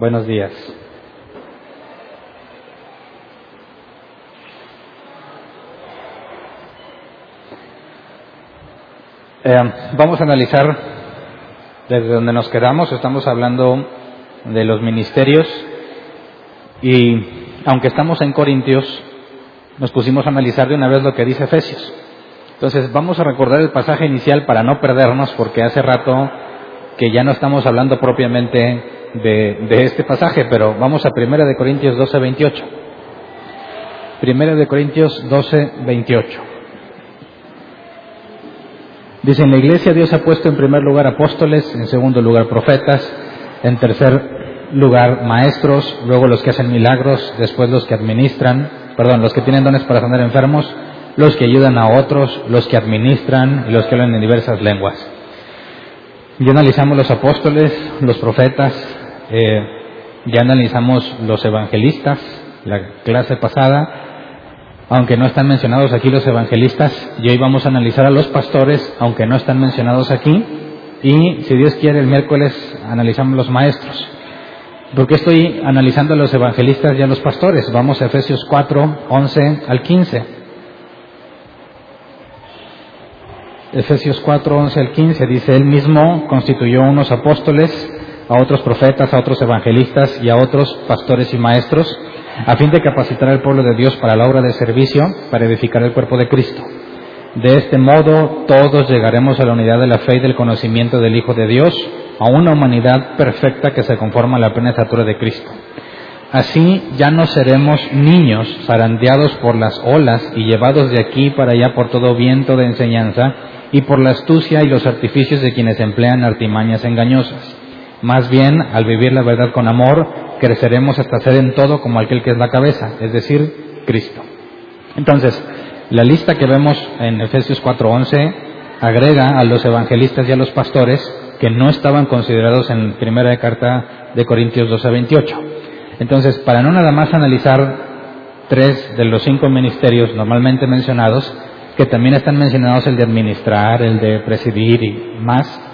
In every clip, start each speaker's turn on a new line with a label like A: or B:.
A: Buenos días. Eh, vamos a analizar desde donde nos quedamos. Estamos hablando de los ministerios y aunque estamos en Corintios, nos pusimos a analizar de una vez lo que dice Efesios. Entonces vamos a recordar el pasaje inicial para no perdernos porque hace rato que ya no estamos hablando propiamente de, este pasaje, pero vamos a Primera de Corintios 12, 28. Primera de Corintios 12, 28. Dice, en la iglesia Dios ha puesto en primer lugar apóstoles, en segundo lugar profetas, en tercer lugar maestros, luego los que hacen milagros, después los que administran, perdón, los que tienen dones para sanar enfermos, los que ayudan a otros, los que administran y los que hablan en diversas lenguas. Ya analizamos los apóstoles, los profetas, eh, ya analizamos los evangelistas, la clase pasada, aunque no están mencionados aquí los evangelistas, y hoy vamos a analizar a los pastores, aunque no están mencionados aquí, y si Dios quiere el miércoles analizamos los maestros. ¿Por qué estoy analizando a los evangelistas y a los pastores? Vamos a Efesios 4, 11 al 15. Efesios 4, 11 al 15 dice, Él mismo constituyó unos apóstoles, a otros profetas, a otros evangelistas y a otros pastores y maestros a fin de capacitar al pueblo de Dios para la obra de servicio, para edificar el cuerpo de Cristo. De este modo todos llegaremos a la unidad de la fe y del conocimiento del Hijo de Dios, a una humanidad perfecta que se conforma a la plena de Cristo. Así ya no seremos niños zarandeados por las olas y llevados de aquí para allá por todo viento de enseñanza y por la astucia y los artificios de quienes emplean artimañas engañosas. Más bien, al vivir la verdad con amor, creceremos hasta ser en todo como aquel que es la cabeza, es decir, Cristo. Entonces, la lista que vemos en Efesios 4:11 agrega a los evangelistas y a los pastores que no estaban considerados en primera carta de Corintios 12:28. Entonces, para no nada más analizar tres de los cinco ministerios normalmente mencionados, que también están mencionados el de administrar, el de presidir y más,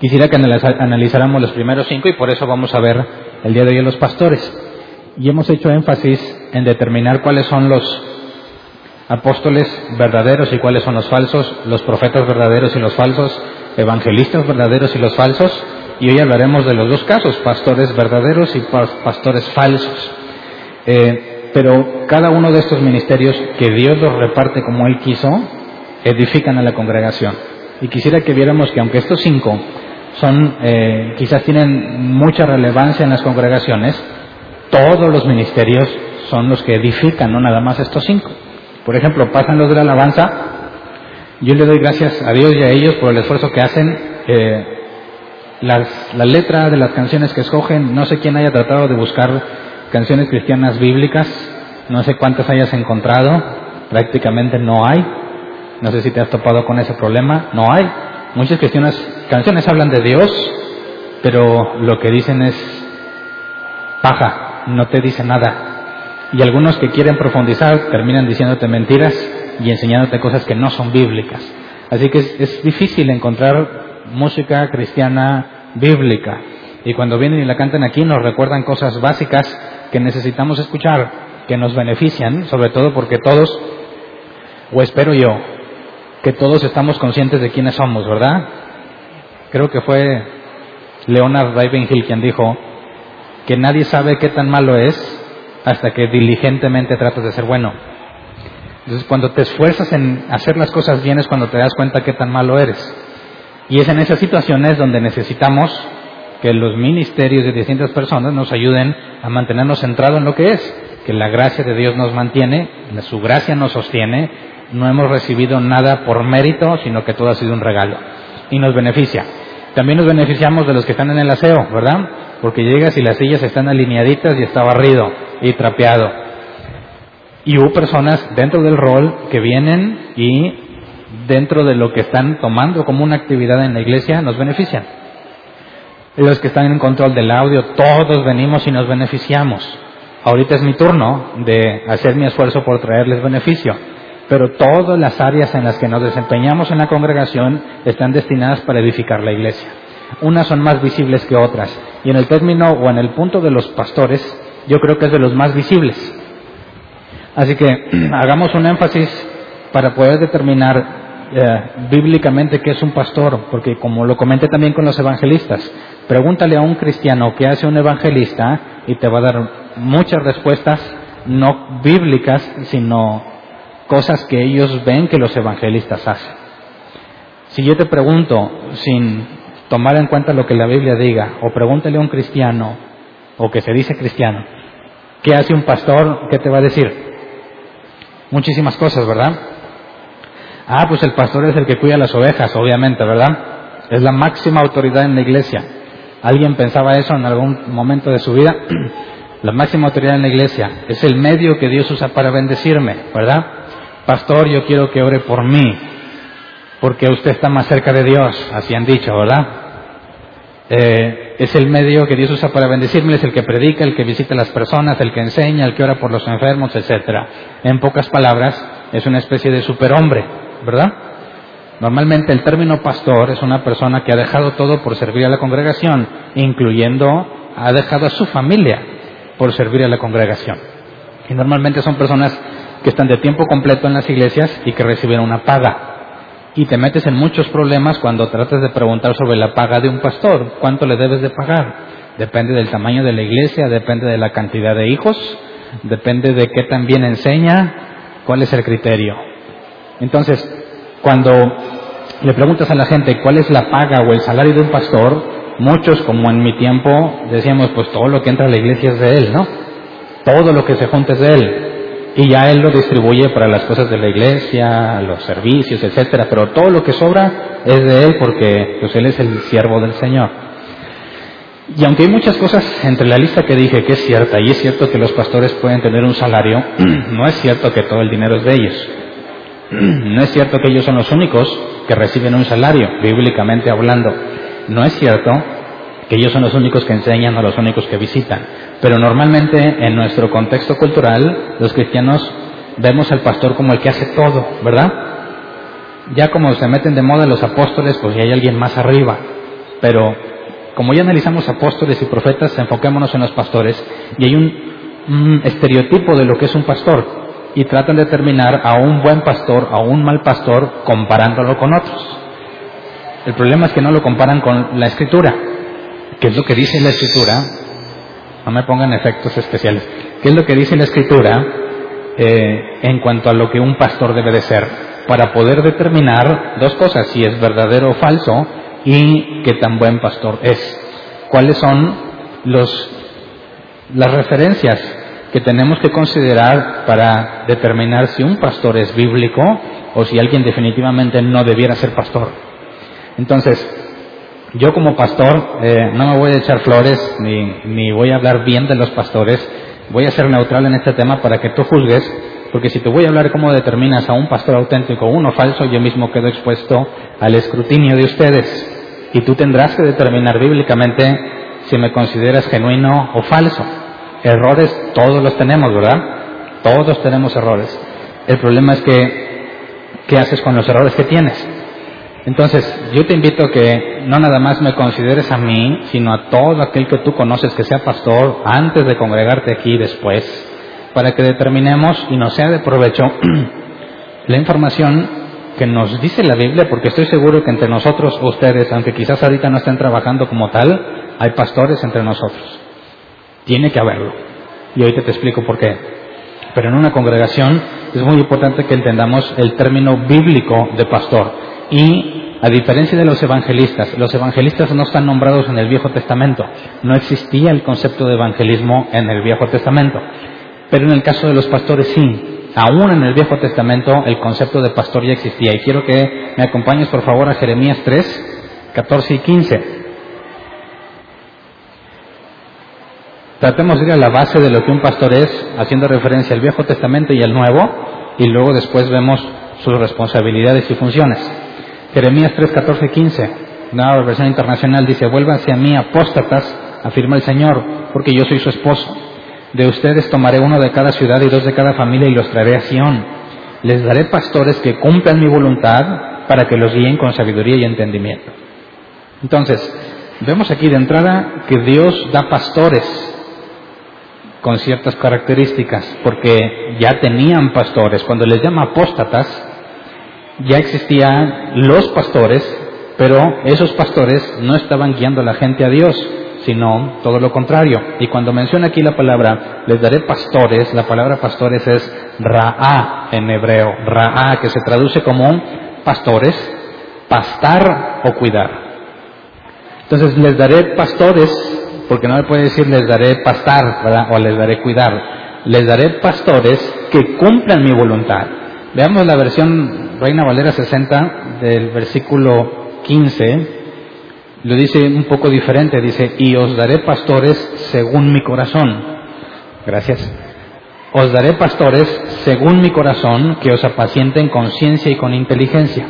A: quisiera que analizáramos los primeros cinco y por eso vamos a ver el día de hoy a los pastores. Y hemos hecho énfasis en determinar cuáles son los apóstoles verdaderos y cuáles son los falsos, los profetas verdaderos y los falsos, evangelistas verdaderos y los falsos. Y hoy hablaremos de los dos casos, pastores verdaderos y pastores falsos. Eh, pero cada uno de estos ministerios que Dios los reparte como Él quiso, edifican a la congregación. Y quisiera que viéramos que aunque estos cinco son, eh, quizás tienen mucha relevancia en las congregaciones, todos los ministerios son los que edifican, no nada más estos cinco. Por ejemplo, pasan los de la alabanza, yo le doy gracias a Dios y a ellos por el esfuerzo que hacen. Eh, las, la letra de las canciones que escogen, no sé quién haya tratado de buscar canciones cristianas bíblicas, no sé cuántas hayas encontrado, prácticamente no hay. No sé si te has topado con ese problema, no hay. Muchas canciones, canciones hablan de Dios, pero lo que dicen es paja, no te dice nada. Y algunos que quieren profundizar terminan diciéndote mentiras y enseñándote cosas que no son bíblicas. Así que es, difícil encontrar música cristiana bíblica. Y cuando vienen y la cantan aquí nos recuerdan cosas básicas que necesitamos escuchar, que nos benefician, sobre todo porque todos, o espero yo, que todos estamos conscientes de quiénes somos, ¿verdad? Creo que fue Leonard Ravenhill quien dijo que nadie sabe qué tan malo es hasta que diligentemente tratas de ser bueno. Entonces, cuando te esfuerzas en hacer las cosas bien es cuando te das cuenta qué tan malo eres. Y es en esas situaciones donde necesitamos que los ministerios de distintas personas nos ayuden a mantenernos centrados en lo que es, que la gracia de Dios nos mantiene, su gracia nos sostiene no hemos recibido nada por mérito, sino que todo ha sido un regalo y nos beneficia. También nos beneficiamos de los que están en el aseo, ¿verdad? Porque llegas y las sillas están alineaditas y está barrido y trapeado. Y hubo personas dentro del rol que vienen y dentro de lo que están tomando como una actividad en la iglesia nos benefician. Los que están en control del audio, todos venimos y nos beneficiamos. Ahorita es mi turno de hacer mi esfuerzo por traerles beneficio, pero todas las áreas en las que nos desempeñamos en la congregación están destinadas para edificar la iglesia. Unas son más visibles que otras, y en el término o en el punto de los pastores, yo creo que es de los más visibles. Así que hagamos un énfasis para poder determinar eh, bíblicamente qué es un pastor, porque como lo comenté también con los evangelistas, pregúntale a un cristiano qué hace un evangelista y te va a dar muchas respuestas no bíblicas, sino cosas que ellos ven que los evangelistas hacen. Si yo te pregunto sin tomar en cuenta lo que la Biblia diga, o pregúntale a un cristiano, o que se dice cristiano, ¿qué hace un pastor? ¿Qué te va a decir? Muchísimas cosas, ¿verdad? Ah, pues el pastor es el que cuida las ovejas, obviamente, ¿verdad? Es la máxima autoridad en la iglesia. ¿Alguien pensaba eso en algún momento de su vida? la máxima autoridad en la iglesia es el medio que Dios usa para bendecirme, ¿verdad? Pastor, yo quiero que ore por mí, porque usted está más cerca de Dios, así han dicho, ¿verdad? Eh, es el medio que Dios usa para bendecirme, es el que predica, el que visita a las personas, el que enseña, el que ora por los enfermos, etcétera. En pocas palabras, es una especie de superhombre, ¿verdad? Normalmente el término pastor es una persona que ha dejado todo por servir a la congregación, incluyendo, ha dejado a su familia por servir a la congregación. Y normalmente son personas que están de tiempo completo en las iglesias y que reciben una paga. Y te metes en muchos problemas cuando tratas de preguntar sobre la paga de un pastor. ¿Cuánto le debes de pagar? Depende del tamaño de la iglesia, depende de la cantidad de hijos, depende de qué tan bien enseña, cuál es el criterio. Entonces, cuando le preguntas a la gente cuál es la paga o el salario de un pastor, muchos, como en mi tiempo, decíamos, pues todo lo que entra a la iglesia es de él, ¿no? Todo lo que se junta es de él. Y ya él lo distribuye para las cosas de la iglesia, los servicios, etcétera, pero todo lo que sobra es de él porque pues él es el siervo del Señor. Y aunque hay muchas cosas entre la lista que dije que es cierta, y es cierto que los pastores pueden tener un salario, no es cierto que todo el dinero es de ellos. No es cierto que ellos son los únicos que reciben un salario, bíblicamente hablando. No es cierto que ellos son los únicos que enseñan o los únicos que visitan. Pero normalmente en nuestro contexto cultural, los cristianos vemos al pastor como el que hace todo, ¿verdad? Ya como se meten de moda los apóstoles, pues ya hay alguien más arriba. Pero como ya analizamos apóstoles y profetas, enfoquémonos en los pastores y hay un, estereotipo de lo que es un pastor y tratan de determinar a un buen pastor, a un mal pastor, comparándolo con otros. El problema es que no lo comparan con la escritura. ¿Qué es lo que dice la escritura? No me pongan efectos especiales. ¿Qué es lo que dice la escritura eh, en cuanto a lo que un pastor debe de ser? Para poder determinar dos cosas, si es verdadero o falso y qué tan buen pastor es. ¿Cuáles son los, las referencias que tenemos que considerar para determinar si un pastor es bíblico o si alguien definitivamente no debiera ser pastor. Entonces, yo como pastor eh, no me voy a echar flores ni, ni voy a hablar bien de los pastores, voy a ser neutral en este tema para que tú juzgues, porque si te voy a hablar cómo determinas a un pastor auténtico o uno falso, yo mismo quedo expuesto al escrutinio de ustedes y tú tendrás que determinar bíblicamente si me consideras genuino o falso. Errores todos los tenemos, ¿verdad? Todos tenemos errores. El problema es que, ¿qué haces con los errores que tienes? Entonces, yo te invito a que no nada más me consideres a mí, sino a todo aquel que tú conoces que sea pastor antes de congregarte aquí después, para que determinemos y nos sea de provecho la información que nos dice la Biblia, porque estoy seguro que entre nosotros, ustedes, aunque quizás ahorita no estén trabajando como tal, hay pastores entre nosotros. Tiene que haberlo. Y ahorita te explico por qué. Pero en una congregación es muy importante que entendamos el término bíblico de pastor. Y a diferencia de los evangelistas, los evangelistas no están nombrados en el Viejo Testamento. No existía el concepto de evangelismo en el Viejo Testamento. Pero en el caso de los pastores sí. Aún en el Viejo Testamento el concepto de pastor ya existía. Y quiero que me acompañes por favor a Jeremías 3, 14 y 15. Tratemos de ir a la base de lo que un pastor es, haciendo referencia al Viejo Testamento y al Nuevo, y luego después vemos sus responsabilidades y funciones. Jeremías 3, 14 y 15, nueva versión internacional, dice, vuélvanse a mí apóstatas, afirma el Señor, porque yo soy su esposo. De ustedes tomaré uno de cada ciudad y dos de cada familia y los traeré a Sión. Les daré pastores que cumplan mi voluntad para que los guíen con sabiduría y entendimiento. Entonces, vemos aquí de entrada que Dios da pastores con ciertas características, porque ya tenían pastores. Cuando les llama apóstatas, ya existían los pastores, pero esos pastores no estaban guiando a la gente a Dios, sino todo lo contrario. Y cuando menciona aquí la palabra, les daré pastores, la palabra pastores es ra'a en hebreo, ra'a, que se traduce como pastores, pastar o cuidar. Entonces les daré pastores porque no le puede decir les daré pastar, O les daré cuidar. Les daré pastores que cumplan mi voluntad. Veamos la versión Reina Valera 60 del versículo 15. Lo dice un poco diferente, dice, y os daré pastores según mi corazón. Gracias. Os daré pastores según mi corazón que os apacienten con ciencia y con inteligencia.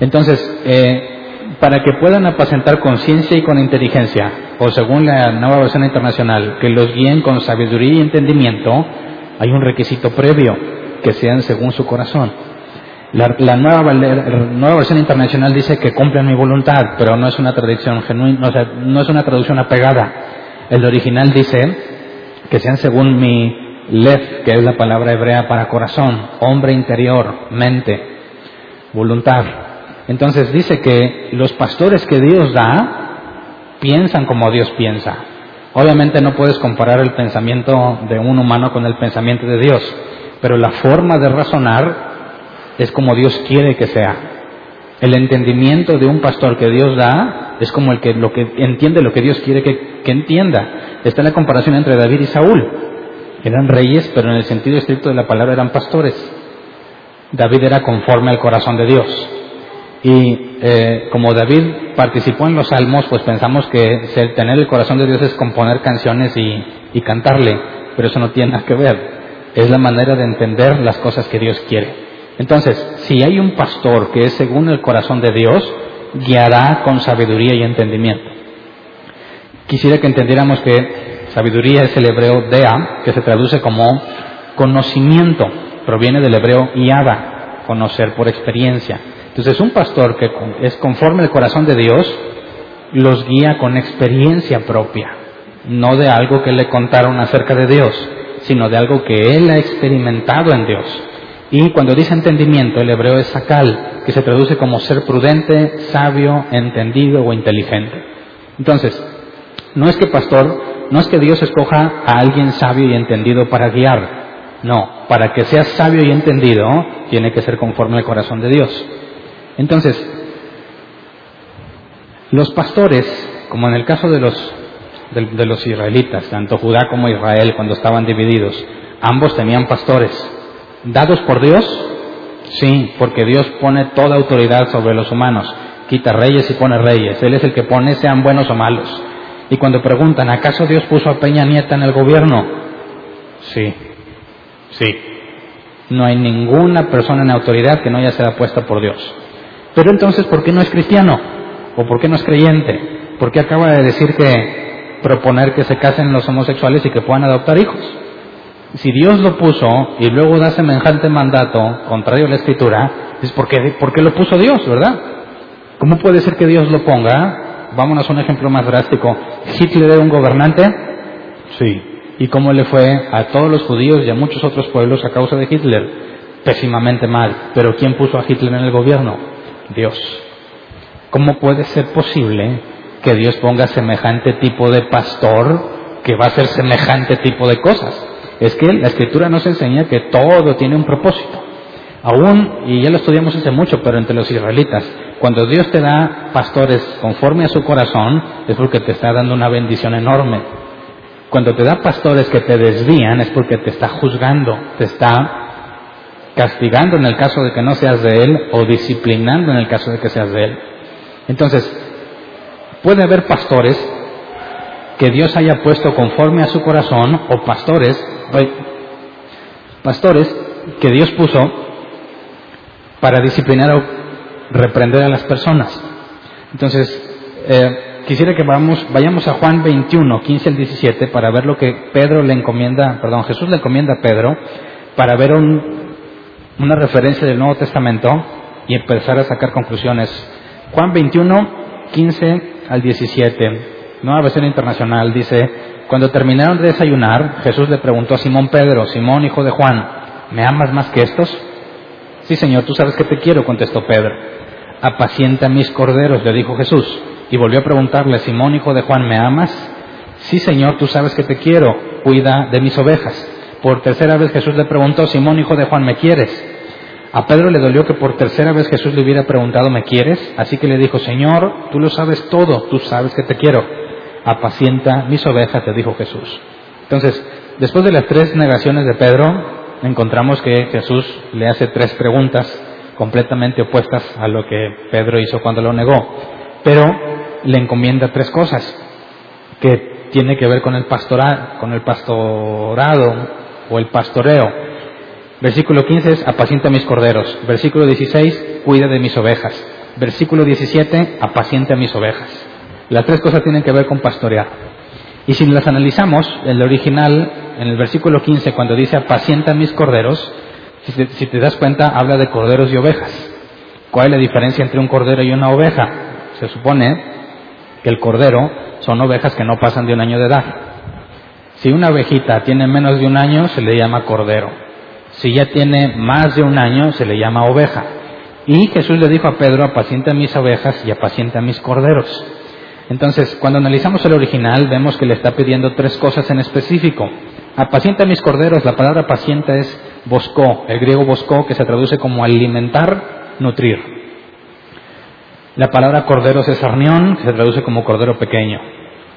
A: Entonces, eh, para que puedan apacentar con ciencia y con inteligencia, o según la nueva versión internacional, que los guíen con sabiduría y entendimiento, hay un requisito previo, que sean según su corazón. La, nueva, versión internacional dice que cumplen mi voluntad, pero no es una traducción genuina, o sea, no es una traducción apegada. El original dice que sean según mi lev, que es la palabra hebrea para corazón, hombre interior, mente, voluntad. Entonces dice que los pastores que Dios da piensan como Dios piensa. Obviamente no puedes comparar el pensamiento de un humano con el pensamiento de Dios, pero la forma de razonar es como Dios quiere que sea. El entendimiento de un pastor que Dios da es como el que, lo que entiende lo que Dios quiere que, que entienda. Está en la comparación entre David y Saúl. Eran reyes, pero en el sentido estricto de la palabra eran pastores. David era conforme al corazón de Dios. Y eh, como David participó en los salmos, pues pensamos que tener el corazón de Dios es componer canciones y, y cantarle, pero eso no tiene nada que ver. Es la manera de entender las cosas que Dios quiere. Entonces, si hay un pastor que es según el corazón de Dios, guiará con sabiduría y entendimiento. Quisiera que entendiéramos que sabiduría es el hebreo dea, que se traduce como conocimiento, proviene del hebreo yada, conocer por experiencia. Entonces un pastor que es conforme al corazón de Dios, los guía con experiencia propia, no de algo que le contaron acerca de Dios, sino de algo que él ha experimentado en Dios. Y cuando dice entendimiento, el hebreo es sakal, que se traduce como ser prudente, sabio, entendido o inteligente. Entonces, no es que pastor, no es que Dios escoja a alguien sabio y entendido para guiar. No, para que sea sabio y entendido, tiene que ser conforme al corazón de Dios. Entonces, los pastores, como en el caso de los, de, los israelitas, tanto Judá como Israel, cuando estaban divididos, ambos tenían pastores. ¿Dados por Dios? Sí, porque Dios pone toda autoridad sobre los humanos. Quita reyes y pone reyes. Él es el que pone, sean buenos o malos. Y cuando preguntan, ¿acaso Dios puso a Peña Nieta en el gobierno? Sí, sí. No hay ninguna persona en autoridad que no haya sido puesta por Dios. Pero entonces, ¿por qué no es cristiano? ¿O por qué no es creyente? ¿Por qué acaba de decir que proponer que se casen los homosexuales y que puedan adoptar hijos? Si Dios lo puso y luego da semejante mandato, contrario a la escritura, es porque, porque lo puso Dios, ¿verdad? ¿Cómo puede ser que Dios lo ponga? Vámonos a un ejemplo más drástico. ¿Hitler era un gobernante? Sí. ¿Y cómo le fue a todos los judíos y a muchos otros pueblos a causa de Hitler? Pésimamente mal. ¿Pero quién puso a Hitler en el gobierno? Dios. ¿Cómo puede ser posible que Dios ponga semejante tipo de pastor que va a hacer semejante tipo de cosas? Es que la escritura nos enseña que todo tiene un propósito. Aún, y ya lo estudiamos hace mucho, pero entre los israelitas, cuando Dios te da pastores conforme a su corazón, es porque te está dando una bendición enorme. Cuando te da pastores que te desvían, es porque te está juzgando, te está castigando en el caso de que no seas de Él o disciplinando en el caso de que seas de Él. Entonces, puede haber pastores que Dios haya puesto conforme a su corazón o pastores, pastores que Dios puso para disciplinar o reprender a las personas. Entonces, eh, quisiera que vamos, vayamos a Juan 21, 15 al 17 para ver lo que Pedro le encomienda, perdón, Jesús le encomienda a Pedro para ver una referencia del Nuevo Testamento y empezar a sacar conclusiones. Juan 21, 15 al 17. Nueva versión internacional dice, cuando terminaron de desayunar, Jesús le preguntó a Simón Pedro, Simón hijo de Juan, ¿me amas más que estos? Sí, Señor, tú sabes que te quiero, contestó Pedro. Apacienta mis corderos, le dijo Jesús. Y volvió a preguntarle, Simón hijo de Juan, ¿me amas? Sí, Señor, tú sabes que te quiero, cuida de mis ovejas. Por tercera vez Jesús le preguntó, Simón hijo de Juan, ¿me quieres? A Pedro le dolió que por tercera vez Jesús le hubiera preguntado, ¿me quieres? Así que le dijo, Señor, tú lo sabes todo, tú sabes que te quiero apacienta mis ovejas, te dijo Jesús. Entonces, después de las tres negaciones de Pedro, encontramos que Jesús le hace tres preguntas completamente opuestas a lo que Pedro hizo cuando lo negó, pero le encomienda tres cosas que tiene que ver con el con el pastorado o el pastoreo. Versículo 15 es apacienta mis corderos. Versículo 16, cuida de mis ovejas. Versículo 17, apacienta mis ovejas. Las tres cosas tienen que ver con pastorear. Y si las analizamos, el original, en el versículo 15, cuando dice apacienta mis corderos, si te, das cuenta, habla de corderos y ovejas. ¿Cuál es la diferencia entre un cordero y una oveja? Se supone que el cordero son ovejas que no pasan de un año de edad. Si una ovejita tiene menos de un año, se le llama cordero. Si ya tiene más de un año, se le llama oveja. Y Jesús le dijo a Pedro, apacienta mis ovejas y apacienta mis corderos. Entonces, cuando analizamos el original, vemos que le está pidiendo tres cosas en específico. Apacienta mis corderos, la palabra pacienta es boscó, el griego boscó, que se traduce como alimentar, nutrir. La palabra corderos es arnión, que se traduce como cordero pequeño.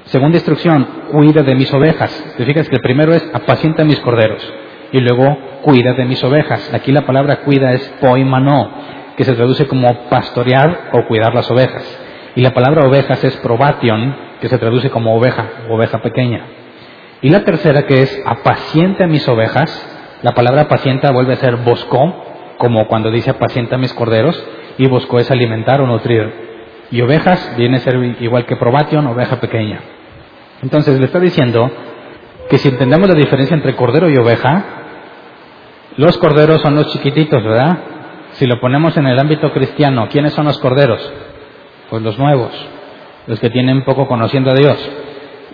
A: Segunda instrucción, cuida de mis ovejas. Te fijas que el primero es apacienta mis corderos y luego cuida de mis ovejas. Aquí la palabra cuida es poimano, que se traduce como pastorear o cuidar las ovejas. Y la palabra ovejas es probation, que se traduce como oveja, oveja pequeña. Y la tercera que es apaciente a mis ovejas, la palabra pacienta vuelve a ser bosco, como cuando dice apacienta mis corderos, y bosco es alimentar o nutrir. Y ovejas viene a ser igual que probation, oveja pequeña. Entonces le está diciendo que si entendemos la diferencia entre cordero y oveja, los corderos son los chiquititos, ¿verdad? Si lo ponemos en el ámbito cristiano, ¿quiénes son los corderos? Pues los nuevos, los que tienen poco conociendo a Dios.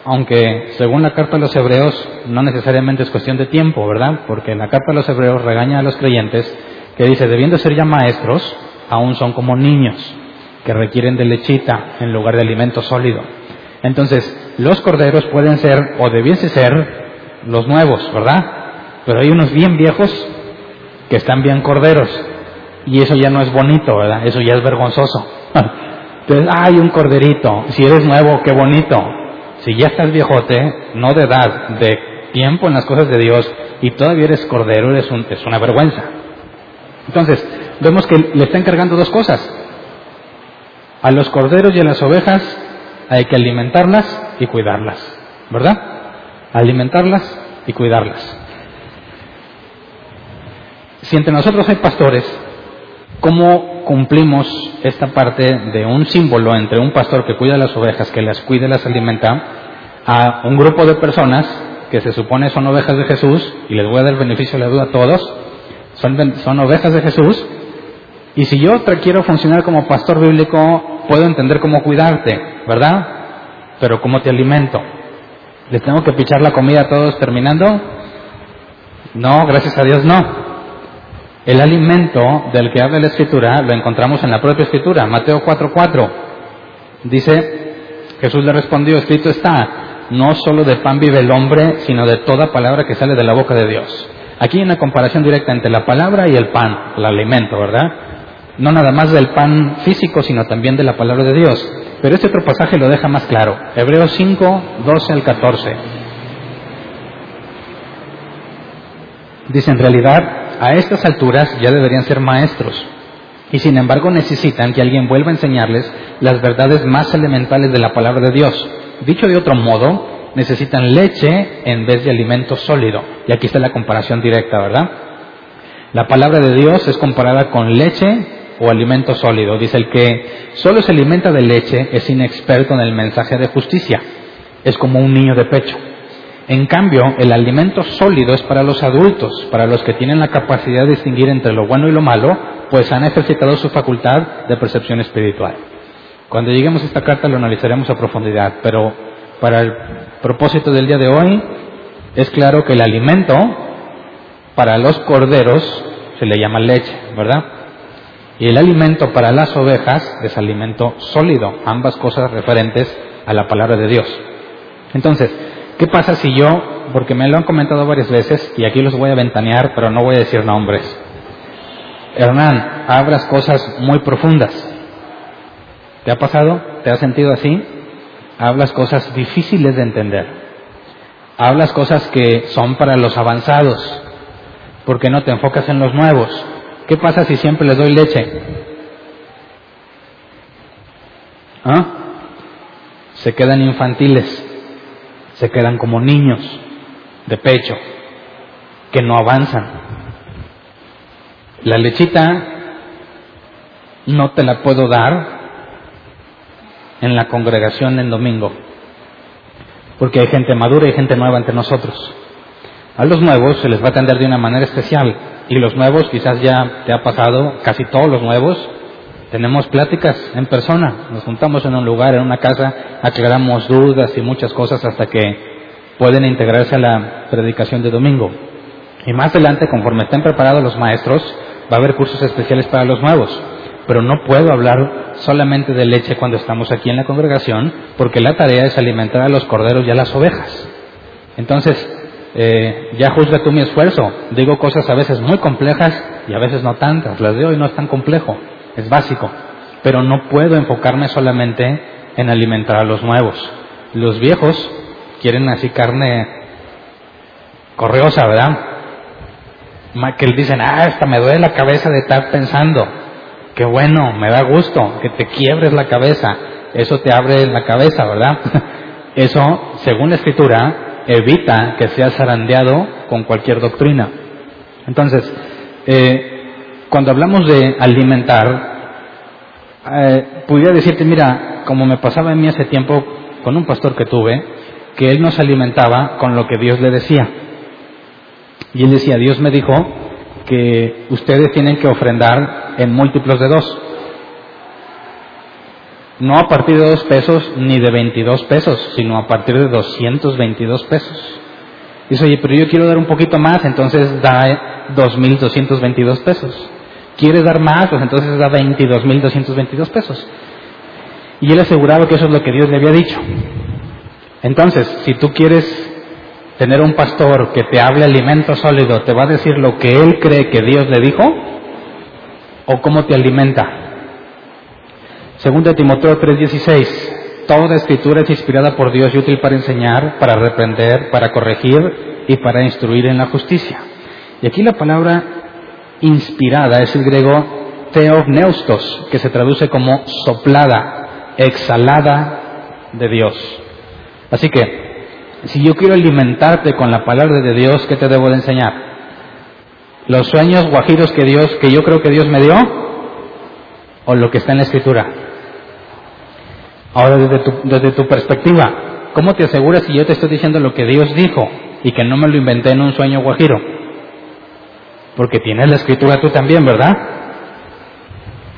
A: Aunque según la carta a los hebreos no necesariamente es cuestión de tiempo, ¿verdad? Porque la carta a los hebreos regaña a los creyentes que dice, debiendo ser ya maestros, aún son como niños que requieren de lechita en lugar de alimento sólido. Entonces, los corderos pueden ser o debiese ser los nuevos, ¿verdad? Pero hay unos bien viejos que están bien corderos y eso ya no es bonito, ¿verdad? Eso ya es vergonzoso. Entonces, hay un corderito. Si eres nuevo, qué bonito. Si ya estás viejote, no de edad, de tiempo en las cosas de Dios, y todavía eres cordero, eres es una vergüenza. Entonces, vemos que le está encargando dos cosas. A los corderos y a las ovejas hay que alimentarlas y cuidarlas, ¿verdad? Alimentarlas y cuidarlas. Si entre nosotros hay pastores, ¿cómo cumplimos esta parte de un símbolo entre un pastor que cuida las ovejas, que las cuida y las alimenta, a un grupo de personas que se supone son ovejas de Jesús, y les voy a dar el beneficio de la duda a todos, son, son ovejas de Jesús, y si yo quiero funcionar como pastor bíblico, puedo entender cómo cuidarte, ¿verdad? Pero ¿cómo te alimento? ¿Les tengo que pichar la comida a todos terminando? No, gracias a Dios no. El alimento del que habla la Escritura lo encontramos en la propia Escritura, Mateo 4:4. Dice, Jesús le respondió, escrito está, no solo de pan vive el hombre, sino de toda palabra que sale de la boca de Dios. Aquí hay una comparación directa entre la palabra y el pan, el alimento, ¿verdad? No nada más del pan físico, sino también de la palabra de Dios. Pero este otro pasaje lo deja más claro. Hebreos 5, 12 al 14. Dice, en realidad, a estas alturas ya deberían ser maestros, Y sin embargo necesitan que alguien vuelva a enseñarles las verdades más elementales de la palabra de Dios. Dicho de otro modo, necesitan leche en vez de alimento sólido. Y aquí está la comparación directa, ¿verdad? La palabra de Dios es comparada con leche o alimento sólido. Dice el que solo se alimenta de leche es inexperto en el mensaje de justicia. Es como un niño de pecho. En cambio, el alimento sólido es para los adultos, para los que tienen la capacidad de distinguir entre lo bueno y lo malo, pues han ejercitado su facultad de percepción espiritual. Cuando lleguemos a esta carta lo analizaremos a profundidad, pero para el propósito del día de hoy es claro que el alimento para los corderos se le llama leche, ¿verdad? Y el alimento para las ovejas es alimento sólido, ambas cosas referentes a la palabra de Dios. Entonces, ¿qué pasa si yo, porque me lo han comentado varias veces, y aquí los voy a ventanear, pero no voy a decir nombres, Hernán, hablas cosas muy profundas. ¿Te ha pasado? ¿Te has sentido así? Hablas cosas difíciles de entender. Hablas cosas que son para los avanzados. porque no te enfocas en los nuevos? ¿Qué pasa si siempre les doy leche? ¿Ah? Se quedan infantiles, se quedan como niños de pecho, que no avanzan. La lechita no te la puedo dar en la congregación en domingo, porque hay gente madura y gente nueva entre nosotros. A los nuevos se les va a atender de una manera especial y los nuevos quizás ya te ha pasado, casi todos los nuevos, tenemos pláticas en persona, nos juntamos en un lugar, en una casa, aclaramos dudas y muchas cosas hasta que pueden integrarse a la predicación de domingo. Y más adelante, conforme estén preparados los maestros, va a haber cursos especiales para los nuevos. Pero no puedo hablar solamente de leche cuando estamos aquí en la congregación, porque la tarea es alimentar a los corderos y a las ovejas. Entonces, eh, ya juzga tú mi esfuerzo. Digo cosas a veces muy complejas y a veces no tantas. Las de hoy no es tan complejo, es básico. Pero no puedo enfocarme solamente en alimentar a los nuevos. Los viejos quieren así carne correosa, ¿verdad? Que dicen, ah, esta me duele la cabeza de estar pensando. Qué bueno, me da gusto que te quiebres la cabeza. Eso te abre la cabeza, ¿verdad? Eso, según la escritura, evita que sea zarandeado con cualquier doctrina. Entonces, eh, cuando hablamos de alimentar, eh, pudiera decirte, mira, como me pasaba en mí hace tiempo con un pastor que tuve, que él nos alimentaba con lo que Dios le decía. Y él decía, Dios me dijo que ustedes tienen que ofrendar en múltiplos de dos no a partir de dos pesos ni de 22 pesos, sino a partir de 222 pesos. Dice, oye, pero yo quiero dar un poquito más, entonces da 2.222 pesos. ¿Quieres dar más? Pues entonces da 22.222 pesos. Y él aseguraba que eso es lo que Dios le había dicho. Entonces, si tú quieres tener un pastor que te hable alimento sólido, ¿te va a decir lo que él cree que Dios le dijo? ¿O cómo te alimenta? Segundo Timoteo 3:16, toda escritura es inspirada por Dios y útil para enseñar, para reprender, para corregir y para instruir en la justicia. Y aquí la palabra inspirada es el griego theopneustos, que se traduce como soplada, exhalada de Dios. Así que, si yo quiero alimentarte con la palabra de Dios, ¿qué te debo de enseñar? Los sueños guajiros que Dios, que yo creo que Dios me dio, o lo que está en la escritura. Ahora, desde tu, desde tu perspectiva, ¿cómo te aseguras si yo te estoy diciendo lo que Dios dijo y que no me lo inventé en un sueño guajiro? Porque tienes la escritura tú también, ¿verdad?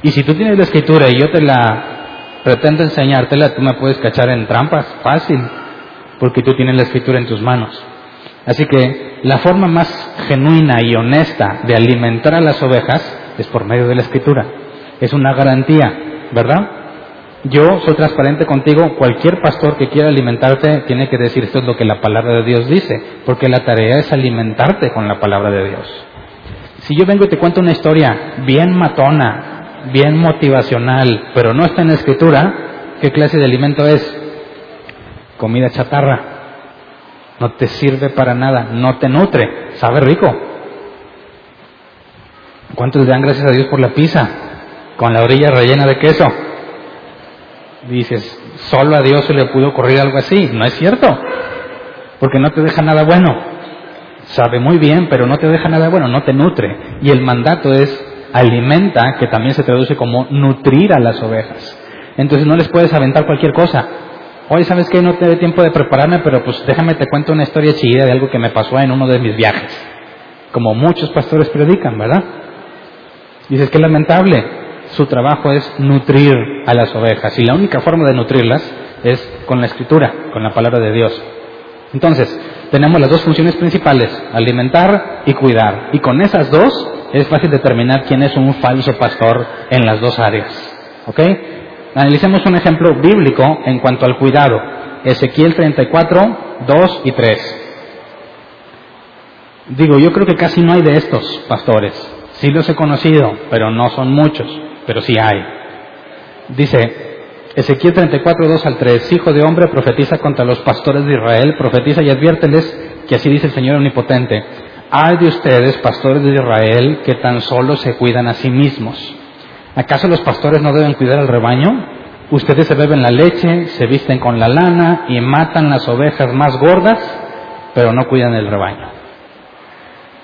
A: Y si tú tienes la escritura y yo te la pretendo enseñártela, tú me puedes cachar en trampas, fácil, porque tú tienes la escritura en tus manos. Así que la forma más genuina y honesta de alimentar a las ovejas es por medio de la escritura. Es una garantía, ¿verdad? Yo soy transparente contigo, cualquier pastor que quiera alimentarte tiene que decir esto es lo que la palabra de Dios dice, porque la tarea es alimentarte con la palabra de Dios. Si yo vengo y te cuento una historia bien matona, bien motivacional, pero no está en la escritura, ¿qué clase de alimento es? Comida chatarra. No te sirve para nada, no te nutre, sabe rico. ¿Cuántos dan gracias a Dios por la pizza? con la orilla rellena de queso. Dices, solo a Dios se le pudo ocurrir algo así. No es cierto, porque no te deja nada bueno. Sabe muy bien, pero no te deja nada bueno, no te nutre. Y el mandato es alimenta, que también se traduce como nutrir a las ovejas. Entonces no les puedes aventar cualquier cosa. Hoy sabes que no te dé tiempo de prepararme, pero pues déjame te cuento una historia chida de algo que me pasó en uno de mis viajes. Como muchos pastores predican, ¿verdad? Dices que lamentable. Su trabajo es nutrir a las ovejas y la única forma de nutrirlas es con la escritura, con la palabra de Dios. Entonces, tenemos las dos funciones principales, alimentar y cuidar. Y con esas dos es fácil determinar quién es un falso pastor en las dos áreas. ¿Ok? Analicemos un ejemplo bíblico en cuanto al cuidado. Ezequiel 34, 2 y 3. Digo, yo creo que casi no hay de estos pastores. Sí los he conocido, pero no son muchos, pero sí hay. Dice Ezequiel 34, 2 al 3, Hijo de hombre, profetiza contra los pastores de Israel, profetiza y adviérteles que así dice el Señor Omnipotente. Hay de ustedes, pastores de Israel, que tan solo se cuidan a sí mismos. ¿Acaso los pastores no deben cuidar al rebaño? Ustedes se beben la leche, se visten con la lana y matan las ovejas más gordas, pero no cuidan el rebaño.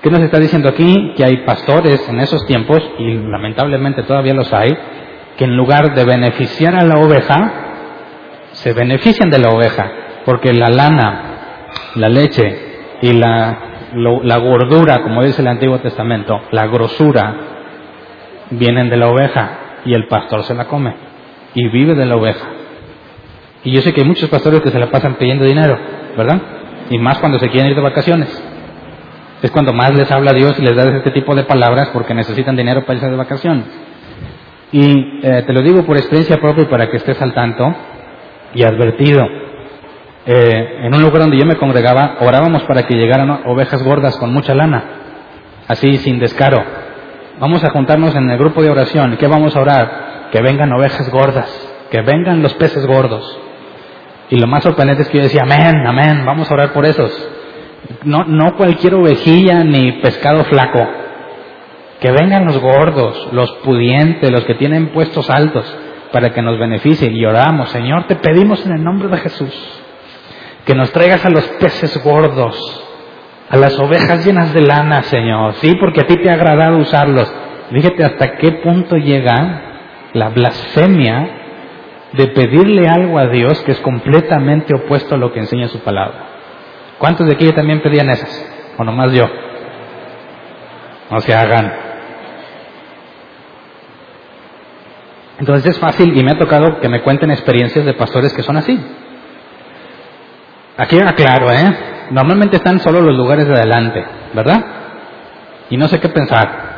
A: ¿Qué nos está diciendo aquí? Que hay pastores en esos tiempos, y lamentablemente todavía los hay, que en lugar de beneficiar a la oveja, se benefician de la oveja, porque la lana, la leche y la la gordura, como dice el Antiguo Testamento, la grosura, vienen de la oveja y el pastor se la come y vive de la oveja. Y yo sé que hay muchos pastores que se la pasan pidiendo dinero, ¿verdad? Y más cuando se quieren ir de vacaciones. Es cuando más les habla Dios y les da este tipo de palabras porque necesitan dinero para irse de vacaciones. Y eh, te lo digo por experiencia propia para que estés al tanto y advertido. Eh, en un lugar donde yo me congregaba, orábamos para que llegaran ovejas gordas con mucha lana, así sin descaro. Vamos a juntarnos en el grupo de oración. ¿Qué vamos a orar? Que vengan ovejas gordas, que vengan los peces gordos. Y lo más sorprendente es que yo decía, amén, amén, vamos a orar por esos. No, no cualquier ovejilla ni pescado flaco. Que vengan los gordos, los pudientes, los que tienen puestos altos, para que nos beneficien. Y oramos, Señor, te pedimos en el nombre de Jesús que nos traigas a los peces gordos, a las ovejas llenas de lana, Señor, sí, porque a ti te ha agradado usarlos. Fíjate hasta qué punto llega la blasfemia de pedirle algo a Dios que es completamente opuesto a lo que enseña su palabra. ¿Cuántos de aquí también pedían esas? O nomás yo. No se hagan. Entonces es fácil y me ha tocado que me cuenten experiencias de pastores que son así. Aquí aclaro, ¿eh? Normalmente están solo los lugares de adelante, ¿verdad? Y no sé qué pensar.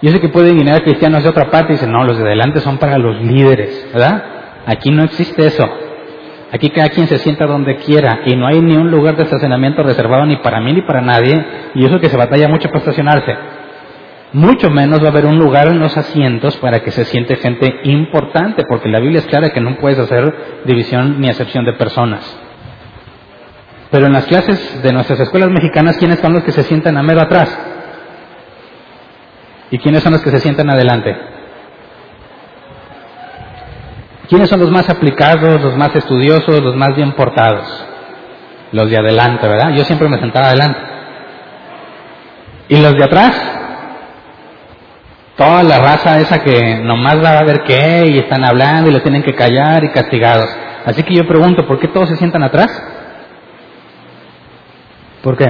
A: Yo sé que pueden venir cristianos de otra parte y dicen, no, los de adelante son para los líderes, ¿verdad? Aquí no existe eso. Aquí cada quien se sienta donde quiera y no hay ni un lugar de estacionamiento reservado ni para mí ni para nadie y eso que se batalla mucho para estacionarse. Mucho menos va a haber un lugar en los asientos para que se siente gente importante, porque la Biblia es clara que no puedes hacer división ni excepción de personas. Pero en las clases de nuestras escuelas mexicanas, ¿quiénes son los que se sientan a mero atrás? ¿Y quiénes son los que se sientan adelante? ¿Quiénes son los más aplicados, los más estudiosos, los más bien portados? Los de adelante, ¿verdad? Yo siempre me sentaba adelante. ¿Y los de atrás? Toda la raza esa que nomás va a ver qué y están hablando y los tienen que callar y castigados. Así que yo pregunto, ¿por qué todos se sientan atrás? ¿Por qué?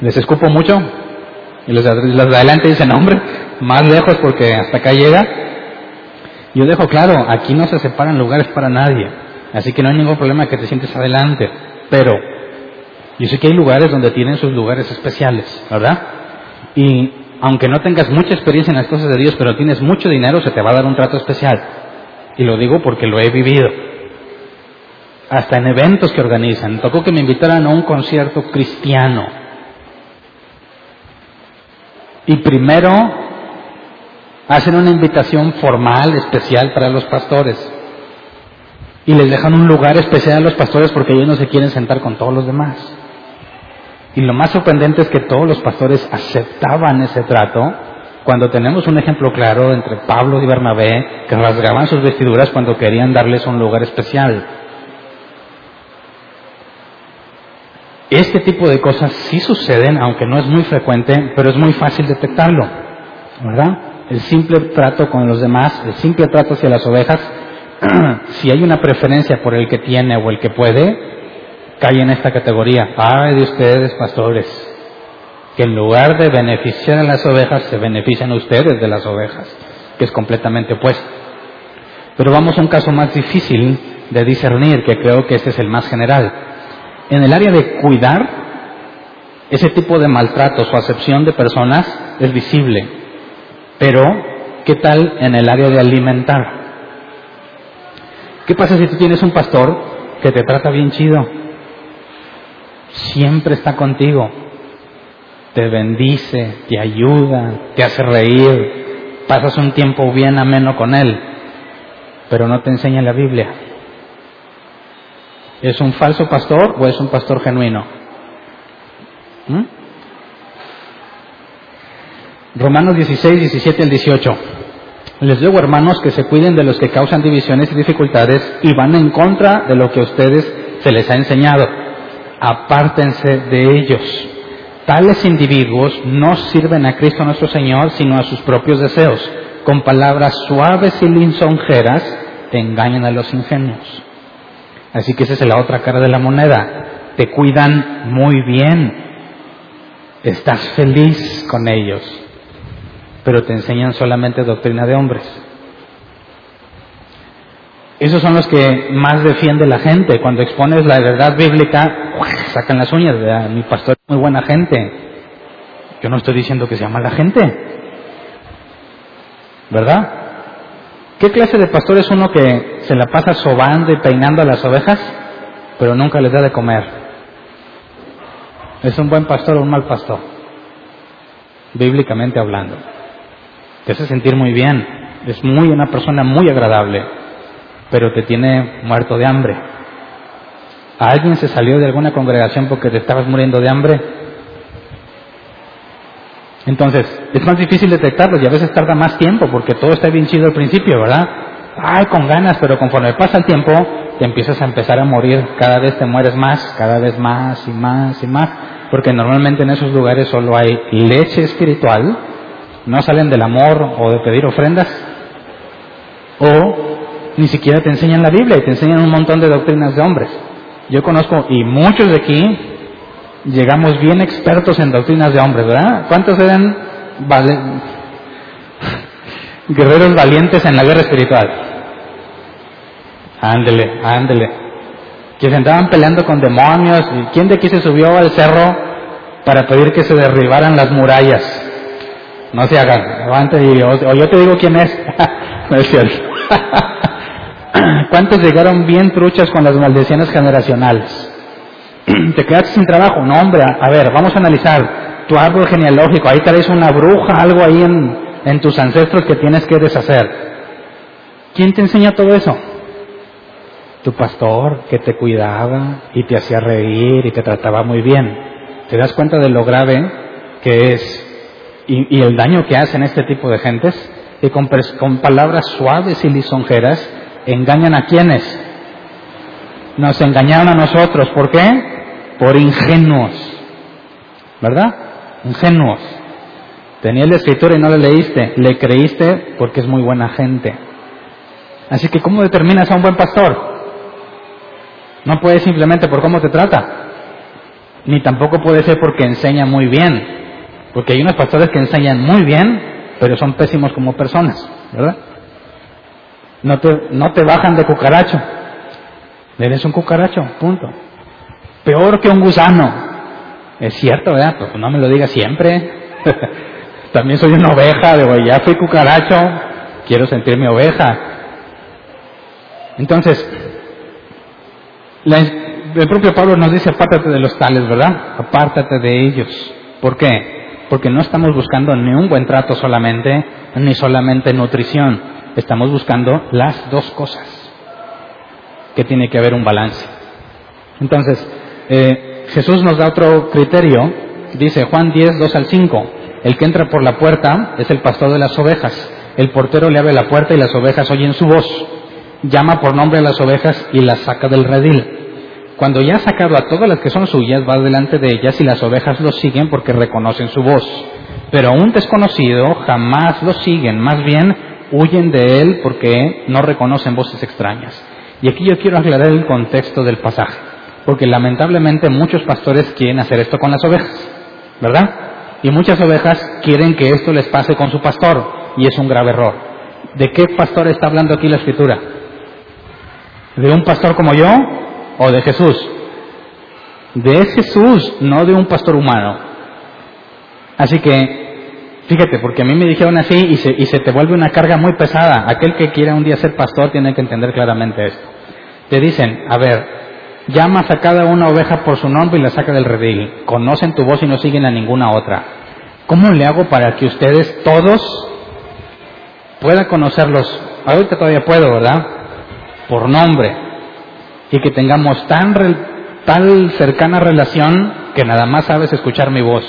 A: Les escupo mucho y los de, adelante dicen, hombre, más lejos porque hasta acá llega. Yo dejo claro, aquí no se separan lugares para nadie, así que no hay ningún problema que te sientes adelante, pero yo sé que hay lugares donde tienen sus lugares especiales, ¿verdad? Y aunque no tengas mucha experiencia en las cosas de Dios, pero tienes mucho dinero, se te va a dar un trato especial. Y lo digo porque lo he vivido hasta en eventos que organizan. Tocó que me invitaran a un concierto cristiano. Y primero hacen una invitación formal, especial para los pastores. Y les dejan un lugar especial a los pastores porque ellos no se quieren sentar con todos los demás. Y lo más sorprendente es que todos los pastores aceptaban ese trato cuando tenemos un ejemplo claro entre Pablo y Bernabé, que rasgaban sus vestiduras cuando querían darles un lugar especial. Este tipo de cosas sí suceden, aunque no es muy frecuente, pero es muy fácil detectarlo, ¿verdad? El simple trato con los demás, el simple trato hacia las ovejas, si hay una preferencia por el que tiene o el que puede, cae en esta categoría. Ay de ustedes, pastores, que en lugar de beneficiar a las ovejas, se benefician ustedes de las ovejas, que es completamente opuesto. Pero vamos a un caso más difícil de discernir, que creo que este es el más general. En el área de cuidar, ese tipo de maltratos o acepción de personas es visible. Pero, ¿qué tal en el área de alimentar? ¿Qué pasa si tú tienes un pastor que te trata bien chido? Siempre está contigo, te bendice, te ayuda, te hace reír, pasas un tiempo bien ameno con él, pero no te enseña la Biblia. ¿Es un falso pastor o es un pastor genuino? ¿Mm? Romanos 16, 17 al 18. Les digo, hermanos, que se cuiden de los que causan divisiones y dificultades y van en contra de lo que a ustedes se les ha enseñado. Apártense de ellos. Tales individuos no sirven a Cristo nuestro Señor, sino a sus propios deseos. Con palabras suaves y lisonjeras engañan a los ingenuos. Así que esa es la otra cara de la moneda. Te cuidan muy bien. Estás feliz con ellos, pero te enseñan solamente doctrina de hombres. Esos son los que más defiende la gente. Cuando expones la verdad bíblica, sacan las uñas. Mi pastor es muy buena gente. Yo no estoy diciendo que sea mala gente. ¿Verdad? ¿Qué clase de pastor es uno que se la pasa sobando y peinando a las ovejas, pero nunca les da de comer? ¿Es un buen pastor o un mal pastor? Bíblicamente hablando. Te hace sentir muy bien. Es muy una persona muy agradable, pero te tiene muerto de hambre. ¿A alguien se salió de alguna congregación porque te estabas muriendo de hambre? Entonces, es más difícil detectarlo y a veces tarda más tiempo porque todo está bien chido al principio, ¿verdad? Ay, con ganas, pero conforme pasa el tiempo, te empiezas a empezar a morir. Cada vez te mueres más, cada vez más y más y más. Porque normalmente en esos lugares solo hay leche espiritual, no salen del amor o de pedir ofrendas, o ni siquiera te enseñan la Biblia y te enseñan un montón de doctrinas de hombres. Yo conozco, y muchos de aquí llegamos bien expertos en doctrinas de hombres, ¿verdad? ¿Cuántos eran guerreros valientes en la guerra espiritual? Ándele, ándele. Que se andaban peleando con demonios. ¿Y quién de aquí se subió al cerro para pedir que se derribaran las murallas? No se hagan, levante y o, yo te digo quién es. no es cierto. ¿Cuántos llegaron bien truchas con las maldiciones generacionales? ¿Te quedaste sin trabajo? No, hombre, a, ver, vamos a analizar tu árbol genealógico. Ahí traes una bruja, algo ahí en, tus ancestros que tienes que deshacer. ¿Quién te enseña todo eso? Tu pastor que te cuidaba y te hacía reír y te trataba muy bien. ¿Te das cuenta de lo grave que es y, y el daño que hacen este tipo de gentes? Con, con palabras suaves y lisonjeras engañan a quienes? Nos engañaron a nosotros. ¿Por qué? Por ingenuos. ¿Verdad? Ingenuos. Tenía la escritura y no la leíste. Le creíste porque es muy buena gente. Así que ¿cómo determinas a un buen pastor? No puede simplemente por cómo te trata. Ni tampoco puede ser porque enseña muy bien. Porque hay unos pastores que enseñan muy bien, pero son pésimos como personas. ¿Verdad? No te, no te bajan de cucaracho. Eres un cucaracho, punto. Peor que un gusano. Es cierto, ¿verdad? Pues no me lo digas siempre. También soy una oveja, de ya fui cucaracho, quiero sentirme oveja. Entonces, el propio Pablo nos dice, apártate de los tales, ¿verdad? Apártate de ellos. ¿Por qué? Porque no estamos buscando ni un buen trato solamente, ni solamente nutrición estamos buscando las dos cosas, que tiene que haber un balance. Entonces, eh, Jesús nos da otro criterio, dice Juan 10, 2 al 5, El que entra por la puerta es el pastor de las ovejas. El portero le abre la puerta y las ovejas oyen su voz. Llama por nombre a las ovejas y las saca del redil. Cuando ya ha sacado a todas las que son suyas, va delante de ellas y las ovejas lo siguen porque reconocen su voz. Pero a un desconocido jamás lo siguen, más bien huyen de él porque no reconocen voces extrañas. Y aquí yo quiero aclarar el contexto del pasaje, porque lamentablemente muchos pastores quieren hacer esto con las ovejas, ¿verdad? Y muchas ovejas quieren que esto les pase con su pastor, y es un grave error. ¿De qué pastor está hablando aquí la escritura? ¿De un pastor como yo o de Jesús? De Jesús, no de un pastor humano. Así que Fíjate, porque a mí me dijeron así y se, y se te vuelve una carga muy pesada. Aquel que quiera un día ser pastor tiene que entender claramente esto. Te dicen, a ver, llamas a cada una oveja por su nombre y la saca del redil. Conocen tu voz y no siguen a ninguna otra. ¿Cómo le hago para que ustedes todos puedan conocerlos? Ahorita todavía puedo, ¿verdad? Por nombre. Y que tengamos tan tal cercana relación que nada más sabes escuchar mi voz.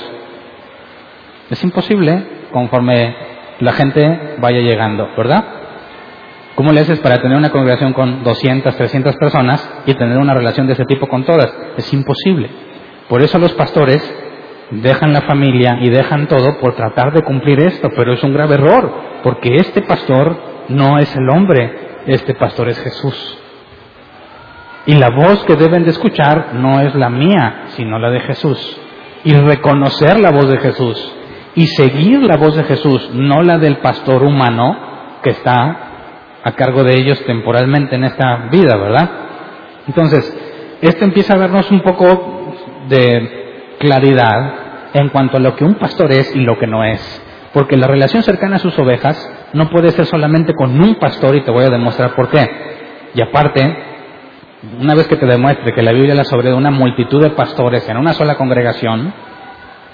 A: Es imposible conforme la gente vaya llegando, ¿verdad? ¿Cómo le haces para tener una congregación con 200, 300 personas y tener una relación de ese tipo con todas? Es imposible. Por eso los pastores dejan la familia y dejan todo por tratar de cumplir esto, pero es un grave error, porque este pastor no es el hombre, este pastor es Jesús. Y la voz que deben de escuchar no es la mía, sino la de Jesús. Y reconocer la voz de Jesús y seguir la voz de Jesús, no la del pastor humano que está a cargo de ellos temporalmente en esta vida, ¿verdad? Entonces, esto empieza a darnos un poco de claridad en cuanto a lo que un pastor es y lo que no es. Porque la relación cercana a sus ovejas no puede ser solamente con un pastor y te voy a demostrar por qué. Y aparte, una vez que te demuestre que la Biblia la sobre una multitud de pastores en una sola congregación,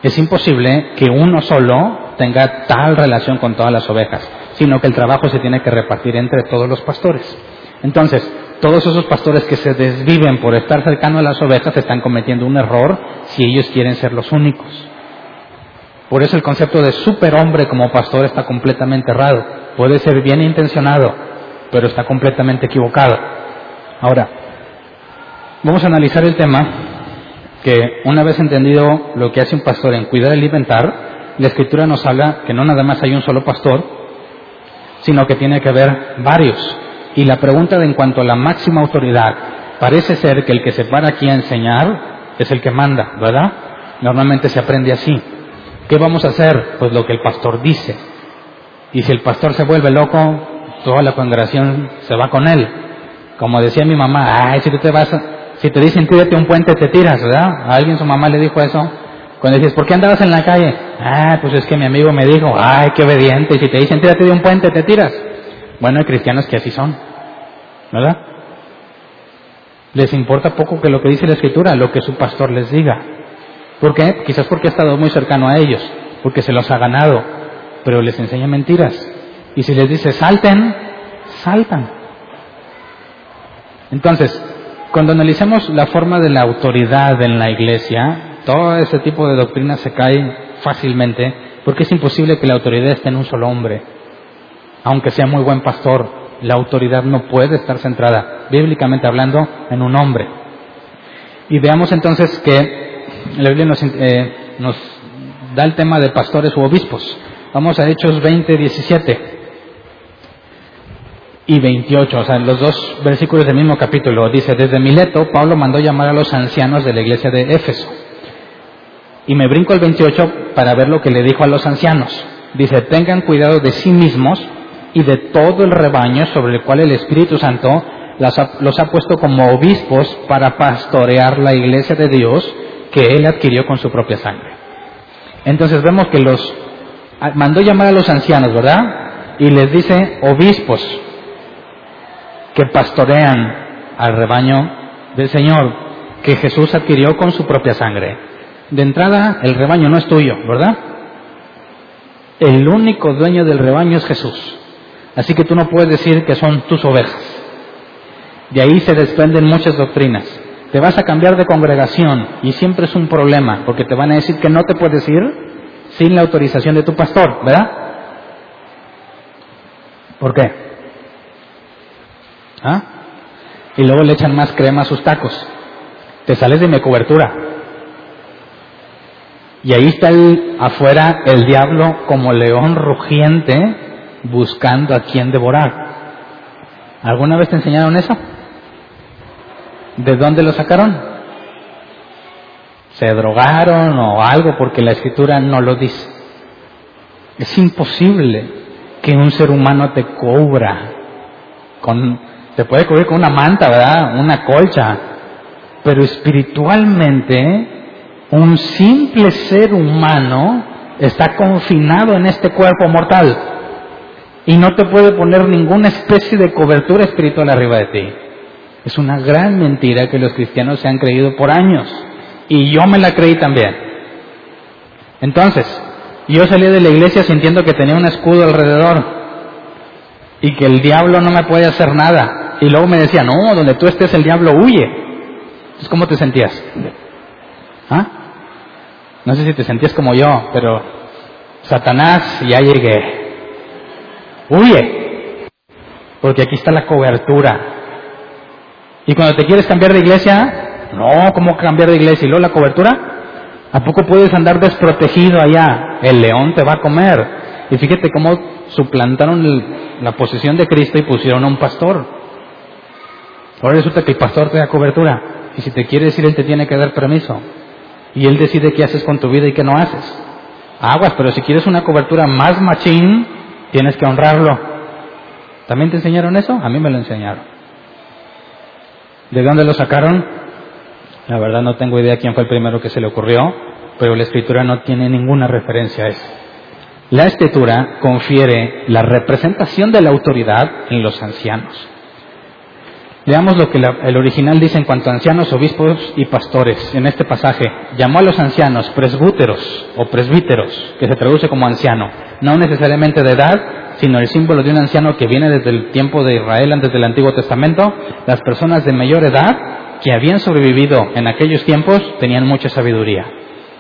A: es imposible que uno solo tenga tal relación con todas las ovejas, sino que el trabajo se tiene que repartir entre todos los pastores. Entonces, todos esos pastores que se desviven por estar cercano a las ovejas están cometiendo un error si ellos quieren ser los únicos. Por eso el concepto de superhombre como pastor está completamente errado. Puede ser bien intencionado, pero está completamente equivocado. Ahora, vamos a analizar el tema que una vez entendido lo que hace un pastor en cuidar y alimentar, la escritura nos habla que no nada más hay un solo pastor, sino que tiene que haber varios. Y la pregunta de en cuanto a la máxima autoridad, parece ser que el que se para aquí a enseñar es el que manda, ¿verdad? Normalmente se aprende así. ¿Qué vamos a hacer? Pues lo que el pastor dice. Y si el pastor se vuelve loco, toda la congregación se va con él. Como decía mi mamá, ay, si tú te vas si te dicen tírate un puente, te tiras, ¿verdad? A alguien su mamá le dijo eso. Cuando dices, ¿por qué andabas en la calle? Ah, pues es que mi amigo me dijo, ay, qué obediente. Si te dicen tírate de un puente, te tiras. Bueno, hay cristianos que así son, ¿verdad? Les importa poco que lo que dice la escritura, lo que su pastor les diga. ¿Por qué? Quizás porque ha estado muy cercano a ellos, porque se los ha ganado, pero les enseña mentiras. Y si les dice salten, saltan. Entonces, cuando analizamos la forma de la autoridad en la iglesia, todo ese tipo de doctrinas se cae fácilmente porque es imposible que la autoridad esté en un solo hombre. Aunque sea muy buen pastor, la autoridad no puede estar centrada, bíblicamente hablando, en un hombre. Y veamos entonces que la Biblia nos, eh, nos da el tema de pastores u obispos. Vamos a Hechos 20, 17 y 28, o sea, los dos versículos del mismo capítulo. Dice, desde Mileto, Pablo mandó llamar a los ancianos de la iglesia de Éfeso. Y me brinco el 28 para ver lo que le dijo a los ancianos. Dice, tengan cuidado de sí mismos y de todo el rebaño sobre el cual el Espíritu Santo los ha puesto como obispos para pastorear la iglesia de Dios que él adquirió con su propia sangre. Entonces vemos que los mandó llamar a los ancianos, ¿verdad? Y les dice obispos, que pastorean al rebaño del Señor que Jesús adquirió con su propia sangre. De entrada, el rebaño no es tuyo, ¿verdad? El único dueño del rebaño es Jesús. Así que tú no puedes decir que son tus ovejas. De ahí se desprenden muchas doctrinas. Te vas a cambiar de congregación y siempre es un problema porque te van a decir que no te puedes ir sin la autorización de tu pastor, ¿verdad? ¿Por qué? ¿Ah? Y luego le echan más crema a sus tacos. Te sales de mi cobertura. Y ahí está afuera el diablo como león rugiente buscando a quien devorar. ¿Alguna vez te enseñaron eso? ¿De dónde lo sacaron? ¿Se drogaron o algo porque la escritura no lo dice? Es imposible que un ser humano te cubra con, te puede cubrir con una manta, ¿verdad? Una colcha, pero espiritualmente un simple ser humano está confinado en este cuerpo mortal y no te puede poner ninguna especie de cobertura espiritual arriba de ti. Es una gran mentira que los cristianos se han creído por años y yo me la creí también. Entonces, yo salí de la iglesia sintiendo que tenía un escudo alrededor y que el diablo no me puede hacer nada. Y luego me decía, no, donde tú estés el diablo huye. Entonces, ¿cómo te sentías? ¿Ah? No sé si te sentías como yo, pero Satanás, ya llegué. Huye. Porque aquí está la cobertura. Y cuando te quieres cambiar de iglesia, no, ¿cómo cambiar de iglesia? Y luego la cobertura, ¿a poco puedes andar desprotegido allá? El león te va a comer. Y fíjate cómo suplantaron la posición de Cristo y pusieron a un pastor. Ahora resulta que el pastor te da cobertura. Y si te quieres ir, él te tiene que dar permiso. Y él decide qué haces con tu vida y qué no haces. Aguas, pero si quieres una cobertura más machín, tienes que honrarlo. ¿También te enseñaron eso? A mí me lo enseñaron. ¿De dónde lo sacaron? La verdad no tengo idea quién fue el primero que se le ocurrió, pero la escritura no tiene ninguna referencia a eso. La escritura confiere la representación de la autoridad en los ancianos. Veamos lo que el original dice en cuanto a ancianos, obispos y pastores. En este pasaje, llamó a los ancianos presbúteros o presbíteros, que se traduce como anciano, no necesariamente de edad, sino el símbolo de un anciano que viene desde el tiempo de Israel, antes del Antiguo Testamento. Las personas de mayor edad que habían sobrevivido en aquellos tiempos tenían mucha sabiduría.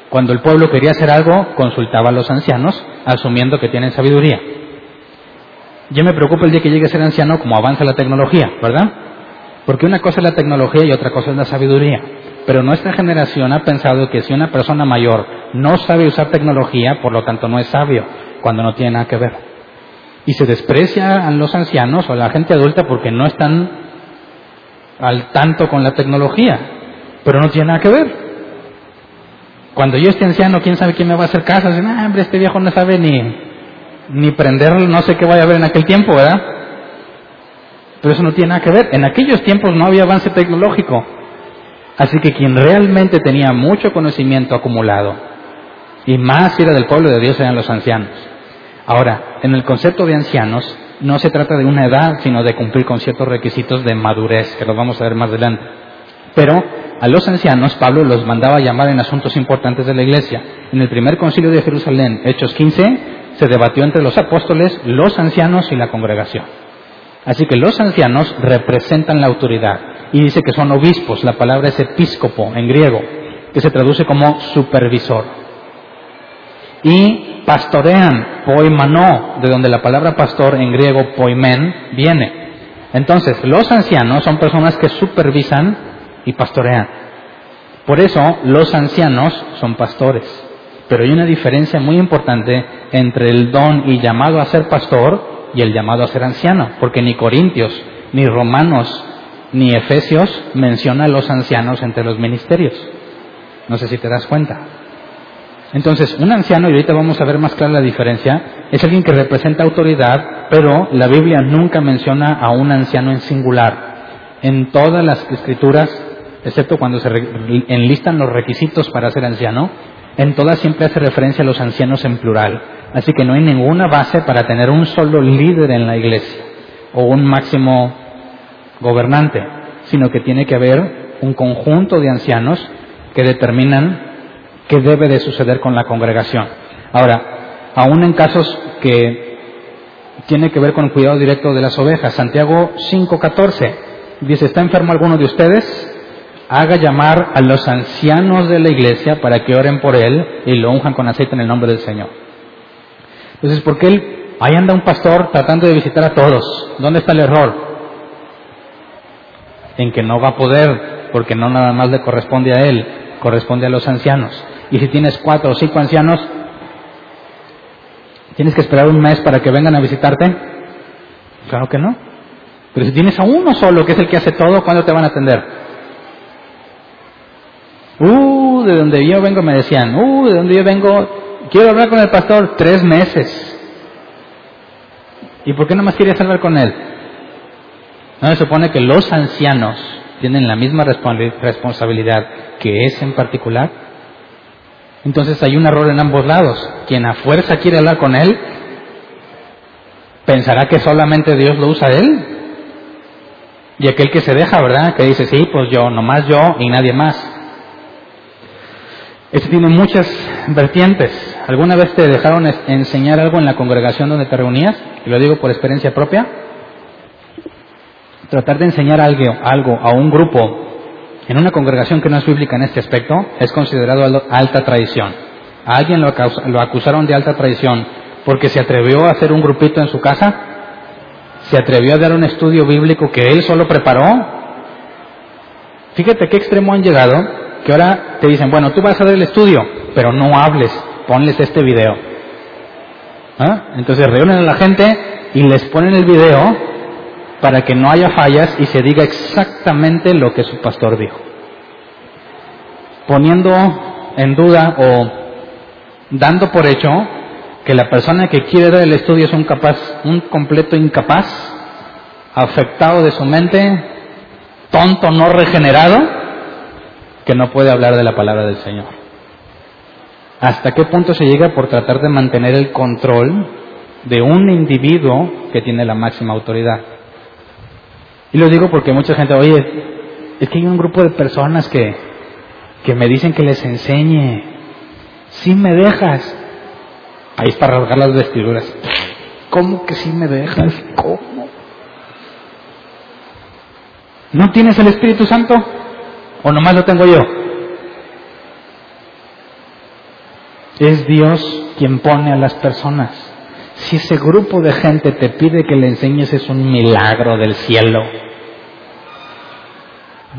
A: Cuando el pueblo quería hacer algo, consultaba a los ancianos, asumiendo que tienen sabiduría. Yo me preocupo el día que llegue a ser anciano como avanza la tecnología, ¿verdad? Porque una cosa es la tecnología y otra cosa es la sabiduría. Pero nuestra generación ha pensado que si una persona mayor no sabe usar tecnología, por lo tanto no es sabio, cuando no tiene nada que ver. Y se desprecia a los ancianos o a la gente adulta porque no están al tanto con la tecnología, pero no tiene nada que ver. Cuando yo esté anciano, ¿quién sabe quién me va a hacer casa? Dicen, ah, hombre, este viejo no sabe ni, ni prender, no sé qué vaya a haber en aquel tiempo, ¿verdad? Pero eso no tiene nada que ver. En aquellos tiempos no había avance tecnológico. Así que quien realmente tenía mucho conocimiento acumulado, y más era del pueblo de Dios, eran los ancianos. Ahora, en el concepto de ancianos, no se trata de una edad, sino de cumplir con ciertos requisitos de madurez, que los vamos a ver más adelante. Pero a los ancianos Pablo los mandaba a llamar en asuntos importantes de la iglesia. En el primer concilio de Jerusalén, Hechos 15, se debatió entre los apóstoles, los ancianos y la congregación. Así que los ancianos representan la autoridad y dice que son obispos, la palabra es episcopo en griego, que se traduce como supervisor. Y pastorean, poimanó, de donde la palabra pastor en griego poimen viene. Entonces, los ancianos son personas que supervisan y pastorean. Por eso, los ancianos son pastores. Pero hay una diferencia muy importante entre el don y llamado a ser pastor y el llamado a ser anciano, porque ni Corintios, ni Romanos, ni Efesios menciona a los ancianos entre los ministerios. No sé si te das cuenta. Entonces, un anciano, y ahorita vamos a ver más clara la diferencia, es alguien que representa autoridad, pero la Biblia nunca menciona a un anciano en singular. En todas las escrituras, excepto cuando se enlistan los requisitos para ser anciano, en todas siempre hace referencia a los ancianos en plural. Así que no hay ninguna base para tener un solo líder en la iglesia o un máximo gobernante, sino que tiene que haber un conjunto de ancianos que determinan qué debe de suceder con la congregación. Ahora, aún en casos que tiene que ver con el cuidado directo de las ovejas, Santiago 5:14 dice, ¿está enfermo alguno de ustedes? haga llamar a los ancianos de la iglesia para que oren por él y lo unjan con aceite en el nombre del Señor. Entonces, ¿por qué él, ahí anda un pastor tratando de visitar a todos? ¿Dónde está el error? En que no va a poder, porque no nada más le corresponde a él, corresponde a los ancianos. Y si tienes cuatro o cinco ancianos, ¿tienes que esperar un mes para que vengan a visitarte? Claro que no. Pero si tienes a uno solo, que es el que hace todo, ¿cuándo te van a atender? Uh, de donde yo vengo me decían, uh, de donde yo vengo, quiero hablar con el pastor tres meses. ¿Y por qué no más querías hablar con él? No se supone que los ancianos tienen la misma responsabilidad que es en particular. Entonces hay un error en ambos lados. Quien a fuerza quiere hablar con él, pensará que solamente Dios lo usa a él. Y aquel que se deja, ¿verdad? Que dice, sí, pues yo, nomás yo y nadie más. Esto tiene muchas vertientes. ¿Alguna vez te dejaron enseñar algo en la congregación donde te reunías? Y lo digo por experiencia propia. Tratar de enseñar algo, a un grupo en una congregación que no es bíblica en este aspecto es considerado alta traición. A alguien lo, lo acusaron de alta traición porque se atrevió a hacer un grupito en su casa se atrevió a dar un estudio bíblico que él solo preparó. Fíjate qué extremo han llegado, que ahora te dicen, bueno, tú vas a dar el estudio, pero no hables, ponles este video. ¿Ah? Entonces reúnen a la gente y les ponen el video para que no haya fallas y se diga exactamente lo que su pastor dijo. Poniendo en duda o dando por hecho que la persona que quiere dar el estudio es un capaz, un completo incapaz, afectado de su mente, tonto, no regenerado, que no puede hablar de la palabra del Señor. ¿Hasta qué punto se llega por tratar de mantener el control de un individuo que tiene la máxima autoridad? Y lo digo porque mucha gente, oye, es que hay un grupo de personas que, que me dicen que les enseñe. Si me dejas, Ahí es para rasgar las vestiduras. ¿Cómo que si me dejas? ¿Cómo? ¿No tienes el Espíritu Santo? ¿O nomás lo tengo yo? Es Dios quien pone a las personas. Si ese grupo de gente te pide que le enseñes es un milagro del cielo.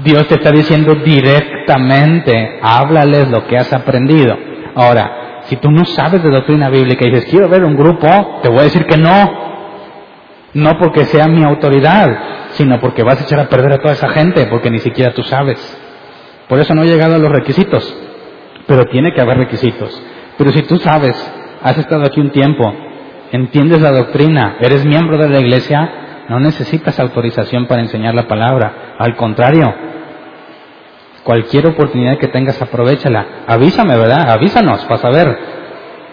A: Dios te está diciendo directamente, háblales lo que has aprendido. Ahora, si tú no sabes de doctrina bíblica y dices, quiero ver un grupo, te voy a decir que no. No porque sea mi autoridad, sino porque vas a echar a perder a toda esa gente, porque ni siquiera tú sabes. Por eso no he llegado a los requisitos, pero tiene que haber requisitos. Pero si tú sabes, has estado aquí un tiempo, entiendes la doctrina, eres miembro de la iglesia, no necesitas autorización para enseñar la palabra. Al contrario, Cualquier oportunidad que tengas, aprovechala. Avísame, ¿verdad? Avísanos para saber.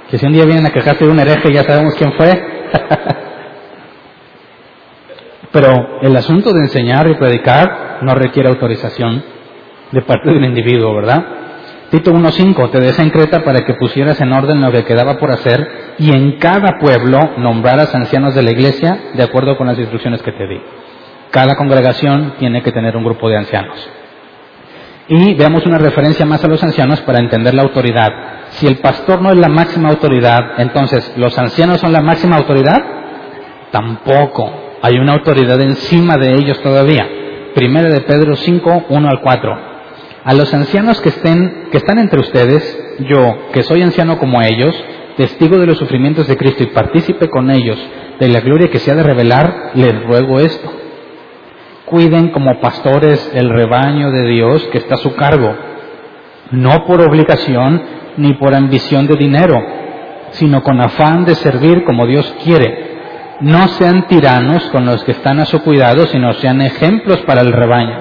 A: Que si un día vienen a quejarse de un hereje, ya sabemos quién fue. Pero el asunto de enseñar y predicar no requiere autorización de parte de un individuo, ¿verdad? Tito 1.5, te dejé en Creta para que pusieras en orden lo que quedaba por hacer y en cada pueblo nombraras ancianos de la iglesia de acuerdo con las instrucciones que te di. Cada congregación tiene que tener un grupo de ancianos. Y veamos una referencia más a los ancianos para entender la autoridad. Si el pastor no es la máxima autoridad, entonces, ¿los ancianos son la máxima autoridad? Tampoco. Hay una autoridad encima de ellos todavía. Primera de Pedro 5, 1 al 4. A los ancianos que, estén, que están entre ustedes, yo, que soy anciano como ellos, testigo de los sufrimientos de Cristo y partícipe con ellos de la gloria que se ha de revelar, les ruego esto cuiden como pastores el rebaño de Dios que está a su cargo, no por obligación ni por ambición de dinero, sino con afán de servir como Dios quiere. No sean tiranos con los que están a su cuidado, sino sean ejemplos para el rebaño.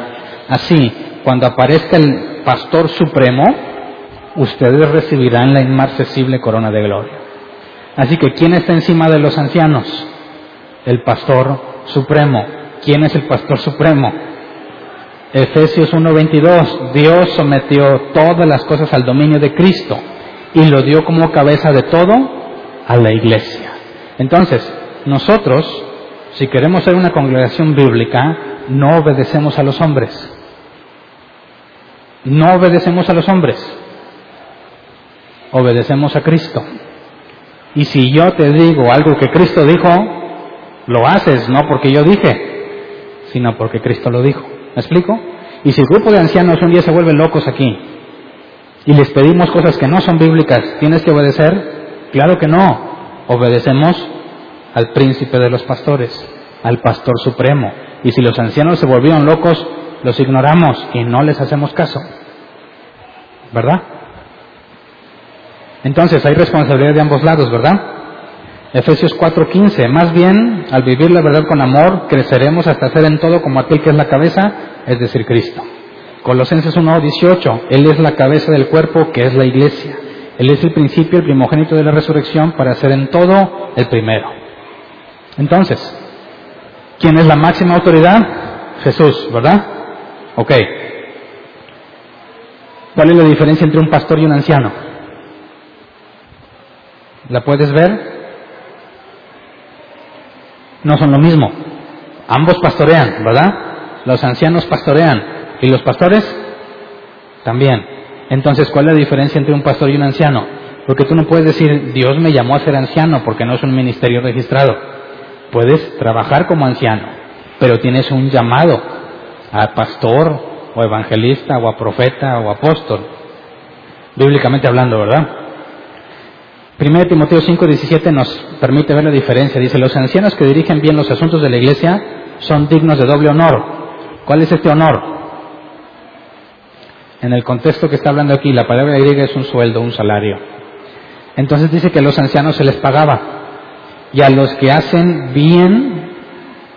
A: Así, cuando aparezca el pastor supremo, ustedes recibirán la inmarcesible corona de gloria. Así que, ¿quién está encima de los ancianos? El pastor supremo. ¿Quién es el pastor supremo? Efesios 1:22, Dios sometió todas las cosas al dominio de Cristo y lo dio como cabeza de todo a la iglesia. Entonces, nosotros, si queremos ser una congregación bíblica, no obedecemos a los hombres. No obedecemos a los hombres, obedecemos a Cristo. Y si yo te digo algo que Cristo dijo, lo haces no porque yo dije, sino porque Cristo lo dijo. ¿Me explico? Y si el grupo de ancianos un día se vuelven locos aquí y les pedimos cosas que no son bíblicas, ¿tienes que obedecer? Claro que no. Obedecemos al príncipe de los pastores, al pastor supremo. Y si los ancianos se volvieron locos, los ignoramos y no les hacemos caso. ¿Verdad? Entonces hay responsabilidad de ambos lados, ¿verdad? Efesios 4:15, más bien, al vivir la verdad con amor, creceremos hasta ser en todo como aquel que es la cabeza, es decir, Cristo. Colosenses 1:18, Él es la cabeza del cuerpo, que es la iglesia. Él es el principio, el primogénito de la resurrección, para ser en todo el primero. Entonces, ¿quién es la máxima autoridad? Jesús, ¿verdad? Ok. ¿Cuál es la diferencia entre un pastor y un anciano? ¿La puedes ver? No son lo mismo. Ambos pastorean, ¿verdad? Los ancianos pastorean. ¿Y los pastores? También. Entonces, ¿cuál es la diferencia entre un pastor y un anciano? Porque tú no puedes decir, Dios me llamó a ser anciano porque no es un ministerio registrado. Puedes trabajar como anciano, pero tienes un llamado a pastor o evangelista o a profeta o apóstol. Bíblicamente hablando, ¿verdad? 1 Timoteo 5:17 nos permite ver la diferencia. Dice, los ancianos que dirigen bien los asuntos de la iglesia son dignos de doble honor. ¿Cuál es este honor? En el contexto que está hablando aquí, la palabra griega es un sueldo, un salario. Entonces dice que a los ancianos se les pagaba y a los que hacen bien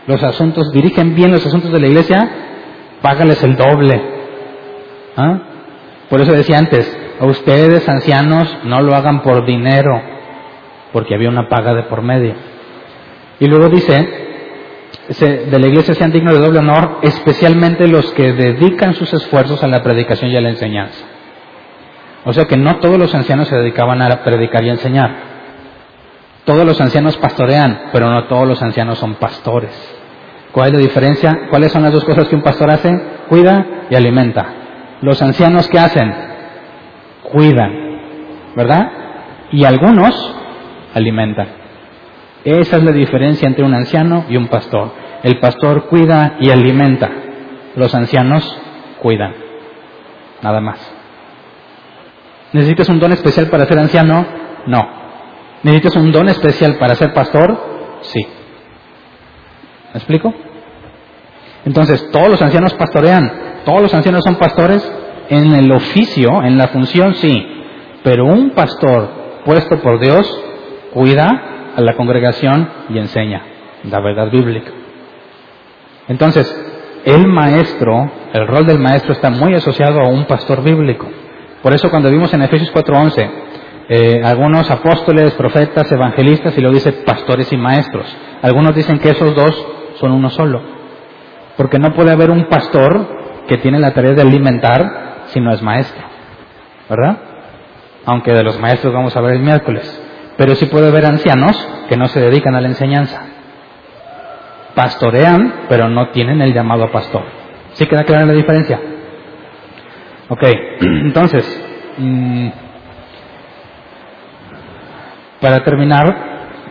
A: los asuntos, dirigen bien los asuntos de la iglesia, págales el doble. ¿Ah? Por eso decía antes, a ustedes ancianos no lo hagan por dinero, porque había una paga de por medio. Y luego dice, de la iglesia sean dignos de doble honor, especialmente los que dedican sus esfuerzos a la predicación y a la enseñanza. O sea que no todos los ancianos se dedicaban a predicar y a enseñar. Todos los ancianos pastorean, pero no todos los ancianos son pastores. ¿Cuál es la diferencia? ¿Cuáles son las dos cosas que un pastor hace? Cuida y alimenta. Los ancianos que hacen? Cuidan, ¿verdad? Y algunos alimentan. Esa es la diferencia entre un anciano y un pastor. El pastor cuida y alimenta. Los ancianos cuidan. Nada más. ¿Necesitas un don especial para ser anciano? No. ¿Necesitas un don especial para ser pastor? Sí. ¿Me explico? Entonces, todos los ancianos pastorean, todos los ancianos son pastores en el oficio, en la función, sí, pero un pastor puesto por Dios cuida a la congregación y enseña la verdad bíblica. Entonces, el maestro, el rol del maestro está muy asociado a un pastor bíblico. Por eso cuando vimos en Efesios 4:11, eh, algunos apóstoles, profetas, evangelistas, y lo dice pastores y maestros. Algunos dicen que esos dos son uno solo. Porque no puede haber un pastor que tiene la tarea de alimentar si no es maestro. ¿Verdad? Aunque de los maestros vamos a ver el miércoles. Pero sí puede haber ancianos que no se dedican a la enseñanza. Pastorean, pero no tienen el llamado a pastor. ¿Sí queda clara la diferencia? Ok, entonces, mm, para terminar,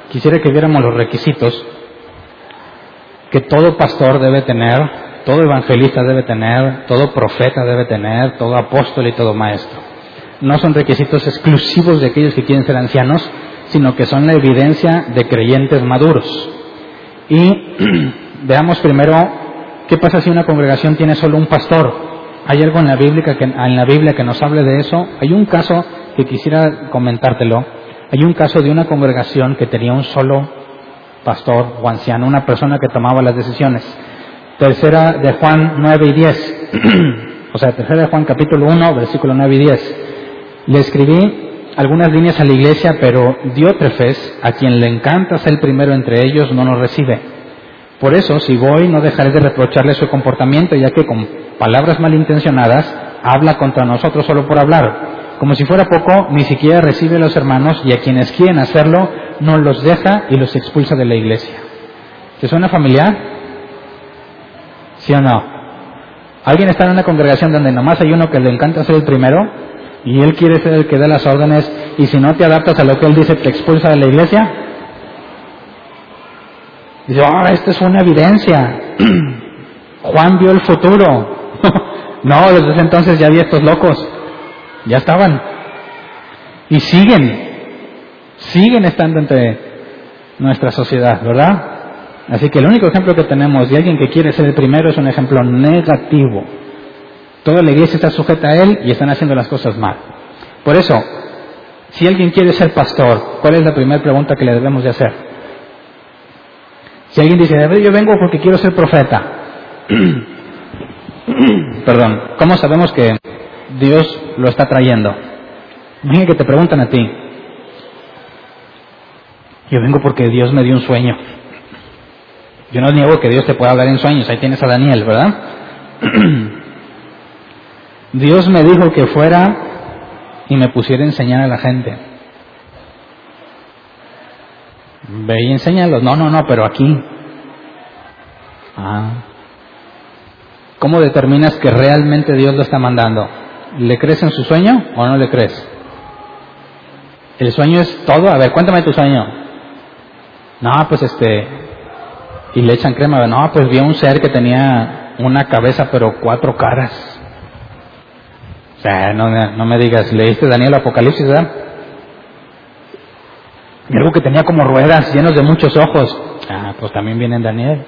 A: quisiera que viéramos los requisitos que todo pastor debe tener, todo evangelista debe tener, todo profeta debe tener, todo apóstol y todo maestro. No son requisitos exclusivos de aquellos que quieren ser ancianos, sino que son la evidencia de creyentes maduros. Y veamos primero qué pasa si una congregación tiene solo un pastor. ¿Hay algo en la, Biblia que, en la Biblia que nos hable de eso? Hay un caso que quisiera comentártelo. Hay un caso de una congregación que tenía un solo pastor o anciano, una persona que tomaba las decisiones. Tercera de Juan 9 y 10. o sea, tercera de Juan capítulo 1, versículo 9 y 10. Le escribí algunas líneas a la iglesia, pero Diótrefes, a quien le encanta ser el primero entre ellos, no nos recibe. Por eso, si voy, no dejaré de reprocharle su comportamiento, ya que con palabras malintencionadas habla contra nosotros solo por hablar. Como si fuera poco, ni siquiera recibe a los hermanos y a quienes quieren hacerlo, no los deja y los expulsa de la iglesia. ¿Te suena familiar? ¿Sí o no? Alguien está en una congregación donde nomás hay uno que le encanta ser el primero y él quiere ser el que dé las órdenes y si no te adaptas a lo que él dice te expulsa de la iglesia. Dice, ah, esta es una evidencia. Juan vio el futuro. no, desde ese entonces ya había estos locos. Ya estaban. Y siguen. Siguen estando entre nuestra sociedad, ¿verdad? Así que el único ejemplo que tenemos de alguien que quiere ser el primero es un ejemplo negativo. Toda la iglesia está sujeta a él y están haciendo las cosas mal. Por eso, si alguien quiere ser pastor, ¿cuál es la primera pregunta que le debemos de hacer? Si alguien dice, yo vengo porque quiero ser profeta, perdón, ¿cómo sabemos que Dios lo está trayendo? Imagínate que te preguntan a ti, yo vengo porque Dios me dio un sueño. Yo no niego que Dios te pueda hablar en sueños, ahí tienes a Daniel, ¿verdad? Dios me dijo que fuera y me pusiera a enseñar a la gente. Ve y enséñalos. No, no, no, pero aquí. Ah. ¿Cómo determinas que realmente Dios lo está mandando? ¿Le crees en su sueño o no le crees? ¿El sueño es todo? A ver, cuéntame tu sueño. No, pues este, y le echan crema. No, pues vi un ser que tenía una cabeza pero cuatro caras. O sea, no, no me digas, leíste Daniel Apocalipsis, ¿verdad? Y algo que tenía como ruedas llenos de muchos ojos. Ah, pues también viene en Daniel.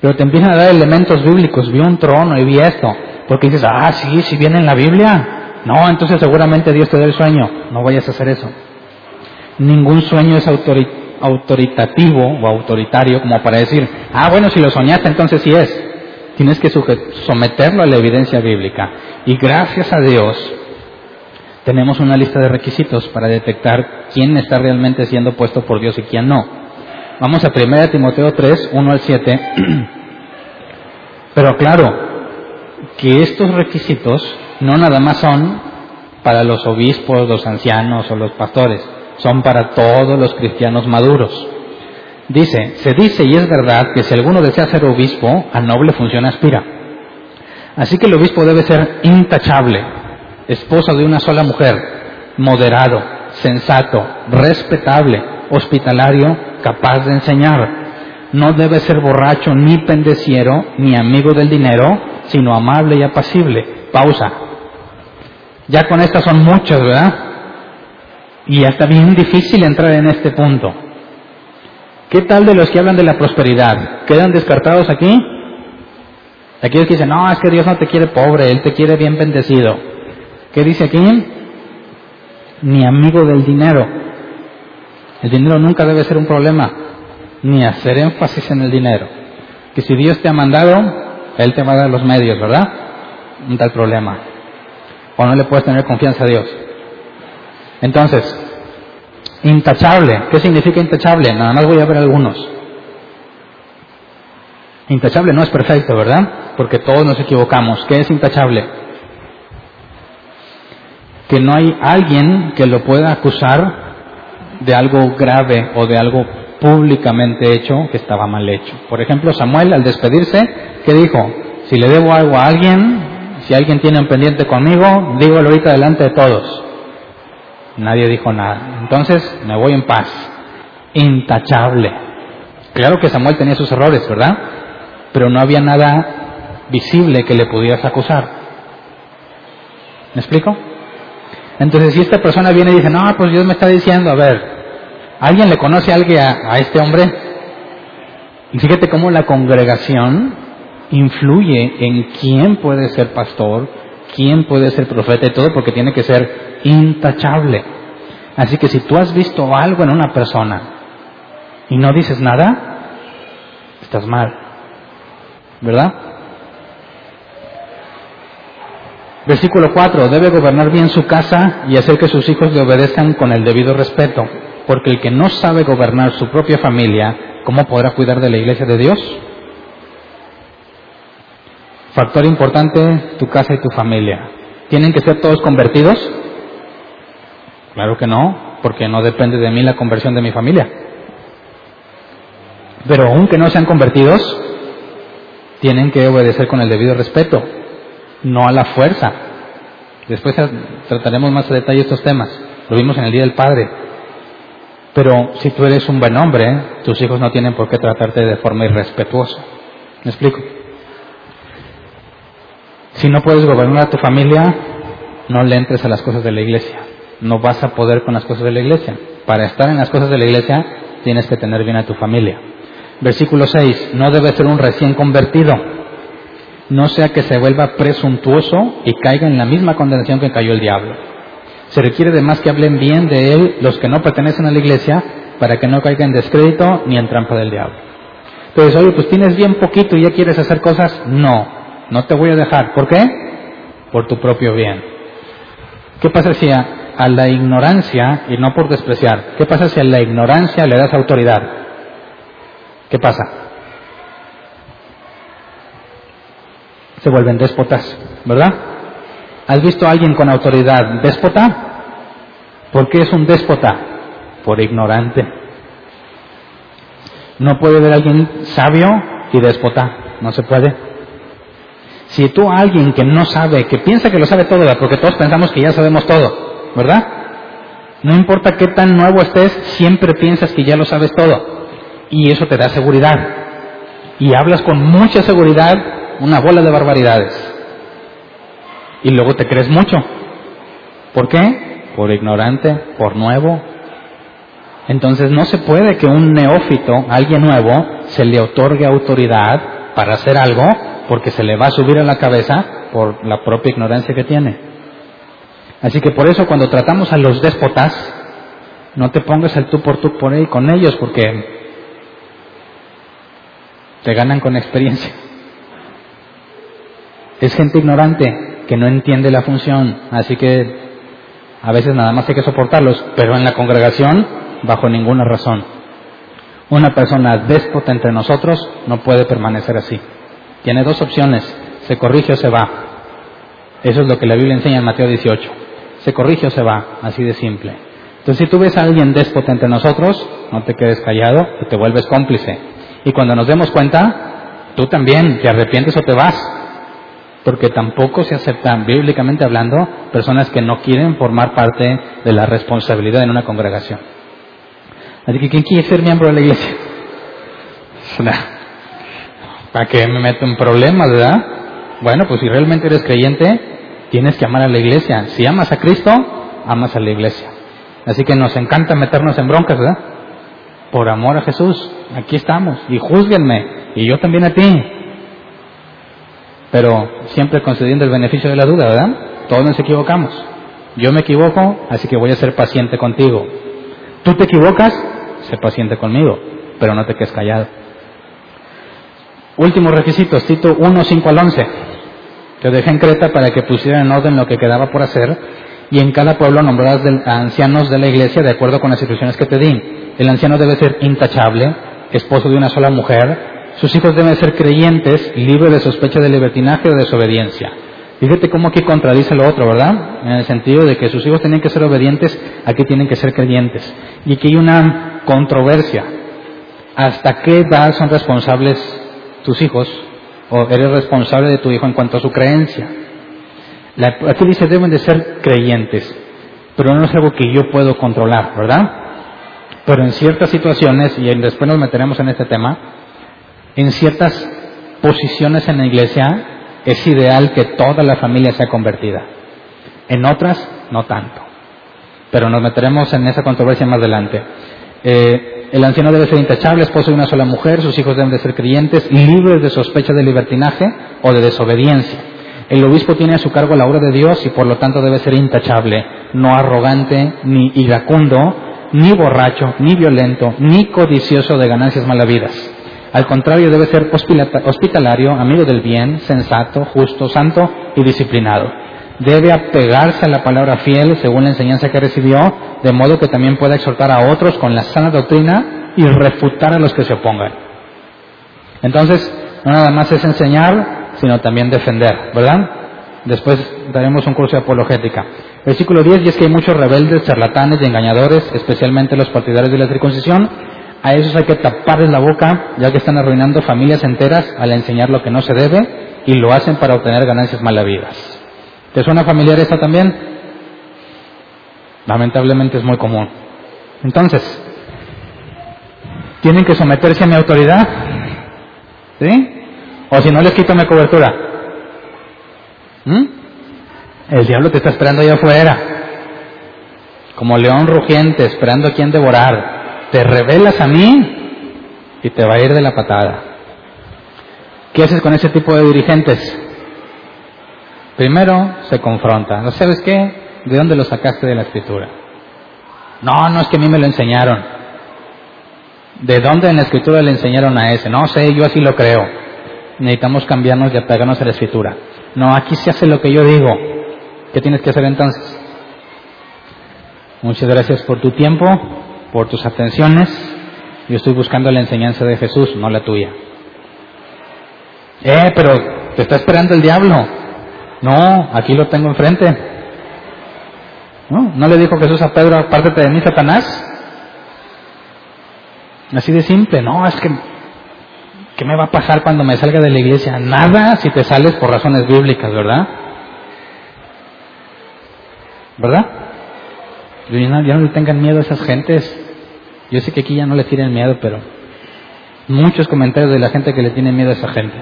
A: Pero te empiezan a dar elementos bíblicos. Vi un trono y vi esto. Porque dices, ah, sí, sí viene en la Biblia. No, entonces seguramente Dios te da el sueño. No vayas a hacer eso. Ningún sueño es autoritativo o autoritario como para decir, ah, bueno, si lo soñaste, entonces sí es. Tienes que someterlo a la evidencia bíblica. Y gracias a Dios tenemos una lista de requisitos para detectar quién está realmente siendo puesto por Dios y quién no. Vamos a 1 Timoteo 3, 1 al 7. Pero claro, que estos requisitos no nada más son para los obispos, los ancianos o los pastores son para todos los cristianos maduros. Dice, se dice y es verdad que si alguno desea ser obispo, a noble función aspira. Así que el obispo debe ser intachable, esposo de una sola mujer, moderado, sensato, respetable, hospitalario, capaz de enseñar. No debe ser borracho ni pendeciero, ni amigo del dinero, sino amable y apacible. Pausa. Ya con estas son muchas, ¿verdad? Y ya está bien difícil entrar en este punto. ¿Qué tal de los que hablan de la prosperidad? ¿Quedan descartados aquí? Aquellos que dicen, no, es que Dios no te quiere pobre, Él te quiere bien bendecido. ¿Qué dice aquí? Ni amigo del dinero. El dinero nunca debe ser un problema, ni hacer énfasis en el dinero. Que si Dios te ha mandado, Él te va a dar los medios, ¿verdad? Un tal problema. O no le puedes tener confianza a Dios. Entonces, intachable. ¿Qué significa intachable? Nada más voy a ver algunos. Intachable no es perfecto, ¿verdad? Porque todos nos equivocamos. ¿Qué es intachable? Que no hay alguien que lo pueda acusar de algo grave o de algo públicamente hecho que estaba mal hecho. Por ejemplo, Samuel al despedirse, ¿qué dijo? Si le debo algo a alguien, si alguien tiene un pendiente conmigo, dígalo ahorita delante de todos. Nadie dijo nada. Entonces me voy en paz. Intachable. Claro que Samuel tenía sus errores, ¿verdad? Pero no había nada visible que le pudieras acusar. ¿Me explico? Entonces si esta persona viene y dice, no, pues Dios me está diciendo, a ver, ¿alguien le conoce a alguien a, este hombre? Y fíjate cómo la congregación influye en quién puede ser pastor, quién puede ser profeta y todo, porque tiene que ser intachable. Así que si tú has visto algo en una persona y no dices nada, estás mal. ¿Verdad? Versículo 4. Debe gobernar bien su casa y hacer que sus hijos le obedezcan con el debido respeto, porque el que no sabe gobernar su propia familia, ¿cómo podrá cuidar de la iglesia de Dios? Factor importante, tu casa y tu familia. ¿Tienen que ser todos convertidos? Claro que no, porque no depende de mí la conversión de mi familia. Pero aunque no sean convertidos, tienen que obedecer con el debido respeto. no a la fuerza. Después trataremos más a detalle estos temas. Lo vimos en el Día del Padre. Pero si tú eres un buen hombre, tus hijos no tienen por qué tratarte de forma irrespetuosa. ¿Me explico? Si no puedes gobernar a tu familia, no le entres a las cosas de la iglesia. No vas a poder con las cosas de la iglesia. Para estar en las cosas de la iglesia, tienes que tener bien a tu familia. Versículo 6. No debe ser un recién convertido. No sea que se vuelva presuntuoso y caiga en la misma condenación que cayó el diablo. Se requiere además que hablen bien de él los que no pertenecen a la iglesia para que no caiga en descrédito ni en trampa del diablo. Entonces, oye, pues tienes bien poquito y ya quieres hacer cosas. No, no te voy a dejar. ¿Por qué? Por tu propio bien. ¿Qué pasa si a, a la ignorancia, y no por despreciar, qué pasa si a la ignorancia le das autoridad? ¿Qué pasa? Se vuelven déspotas, ¿verdad? ¿Has visto a alguien con autoridad déspota? ¿Por qué es un déspota? Por ignorante. No puede haber alguien sabio y déspota. No se puede. Si tú a alguien que no sabe, que piensa que lo sabe todo, porque todos pensamos que ya sabemos todo, ¿verdad? No importa qué tan nuevo estés, siempre piensas que ya lo sabes todo. Y eso te da seguridad. Y hablas con mucha seguridad una bola de barbaridades y luego te crees mucho. ¿Por qué? Por ignorante, por nuevo. Entonces no se puede que un neófito, alguien nuevo, se le otorgue autoridad para hacer algo porque se le va a subir a la cabeza por la propia ignorancia que tiene. Así que por eso cuando tratamos a los déspotas, no te pongas el tú por tú por ahí con ellos porque te ganan con experiencia. Es gente ignorante, que no entiende la función, así que a veces nada más hay que soportarlos, pero en la congregación bajo ninguna razón. Una persona déspota entre nosotros no puede permanecer así. Tiene dos opciones, se corrige o se va. Eso es lo que la Biblia enseña en Mateo 18. Se corrige o se va, así de simple. Entonces si tú ves a alguien déspota entre nosotros, no te quedes callado y te vuelves cómplice. Y cuando nos demos cuenta, tú también te arrepientes o te vas porque tampoco se aceptan, bíblicamente hablando, personas que no quieren formar parte de la responsabilidad en una congregación. Así que, ¿quién quiere ser miembro de la iglesia? ¿Para qué me meto en problemas, verdad? Bueno, pues si realmente eres creyente, tienes que amar a la iglesia. Si amas a Cristo, amas a la iglesia. Así que nos encanta meternos en broncas, ¿verdad? Por amor a Jesús, aquí estamos. Y juzguenme, y yo también a ti pero siempre concediendo el beneficio de la duda, ¿verdad? Todos nos equivocamos. Yo me equivoco, así que voy a ser paciente contigo. Tú te equivocas, sé paciente conmigo, pero no te quedes callado. Últimos requisitos, cito 1, 5 al 11. Te dejé en Creta para que pusieran en orden lo que quedaba por hacer y en cada pueblo nombrarás a ancianos de la iglesia de acuerdo con las instrucciones que te di. El anciano debe ser intachable, esposo de una sola mujer, sus hijos deben ser creyentes, libres de sospecha de libertinaje o de desobediencia. Fíjate cómo aquí contradice lo otro, ¿verdad? En el sentido de que sus hijos tienen que ser obedientes, aquí tienen que ser creyentes. Y aquí hay una controversia. ¿Hasta qué edad son responsables tus hijos? ¿O eres responsable de tu hijo en cuanto a su creencia? aquí dice deben de ser creyentes, pero no es algo que yo puedo controlar, ¿verdad? Pero en ciertas situaciones, y después nos meteremos en este tema, en ciertas posiciones en la iglesia es ideal que toda la familia sea convertida. En otras, no tanto. Pero nos meteremos en esa controversia más adelante. Eh, el anciano debe ser intachable, esposo de una sola mujer, sus hijos deben de ser creyentes, libres de sospecha de libertinaje o de desobediencia. El obispo tiene a su cargo la obra de Dios y por lo tanto debe ser intachable, no arrogante, ni iracundo, ni borracho, ni violento, ni codicioso de ganancias malavidas al contrario, debe ser hospitalario, amigo del bien, sensato, justo, santo y disciplinado. Debe apegarse a la palabra fiel según la enseñanza que recibió, de modo que también pueda exhortar a otros con la sana doctrina y refutar a los que se opongan. Entonces, no nada más es enseñar, sino también defender, ¿verdad? Después daremos un curso de apologética. Versículo 10, y es que hay muchos rebeldes, charlatanes y engañadores, especialmente los partidarios de la circuncisión, a esos hay que taparles la boca, ya que están arruinando familias enteras al enseñar lo que no se debe y lo hacen para obtener ganancias malavidas. ¿Te suena familiar esta también? Lamentablemente es muy común. Entonces, ¿tienen que someterse a mi autoridad? ¿Sí? O si no les quito mi cobertura. ¿Mm? El diablo te está esperando allá afuera. Como león rugiente, esperando a quien devorar. Te revelas a mí y te va a ir de la patada. ¿Qué haces con ese tipo de dirigentes? Primero se confronta. ¿No sabes qué? ¿De dónde lo sacaste de la escritura? No, no es que a mí me lo enseñaron. ¿De dónde en la escritura le enseñaron a ese? No sé, yo así lo creo. Necesitamos cambiarnos y apegarnos a la escritura. No, aquí se hace lo que yo digo. ¿Qué tienes que hacer entonces? Muchas gracias por tu tiempo, por tus atenciones. Yo estoy buscando la enseñanza de Jesús, no la tuya. Eh, pero te está esperando el diablo. No, aquí lo tengo enfrente. ¿No? ¿No le dijo Jesús a Pedro, apártate de mí, Satanás? Así de simple, no, es que, ¿qué me va a pasar cuando me salga de la iglesia? Nada si te sales por razones bíblicas, ¿verdad? ¿Verdad? Ya no, ya no le tengan miedo a esas gentes. Yo sé que aquí ya no le tienen miedo, pero muchos comentarios de la gente que le tiene miedo a esa gente.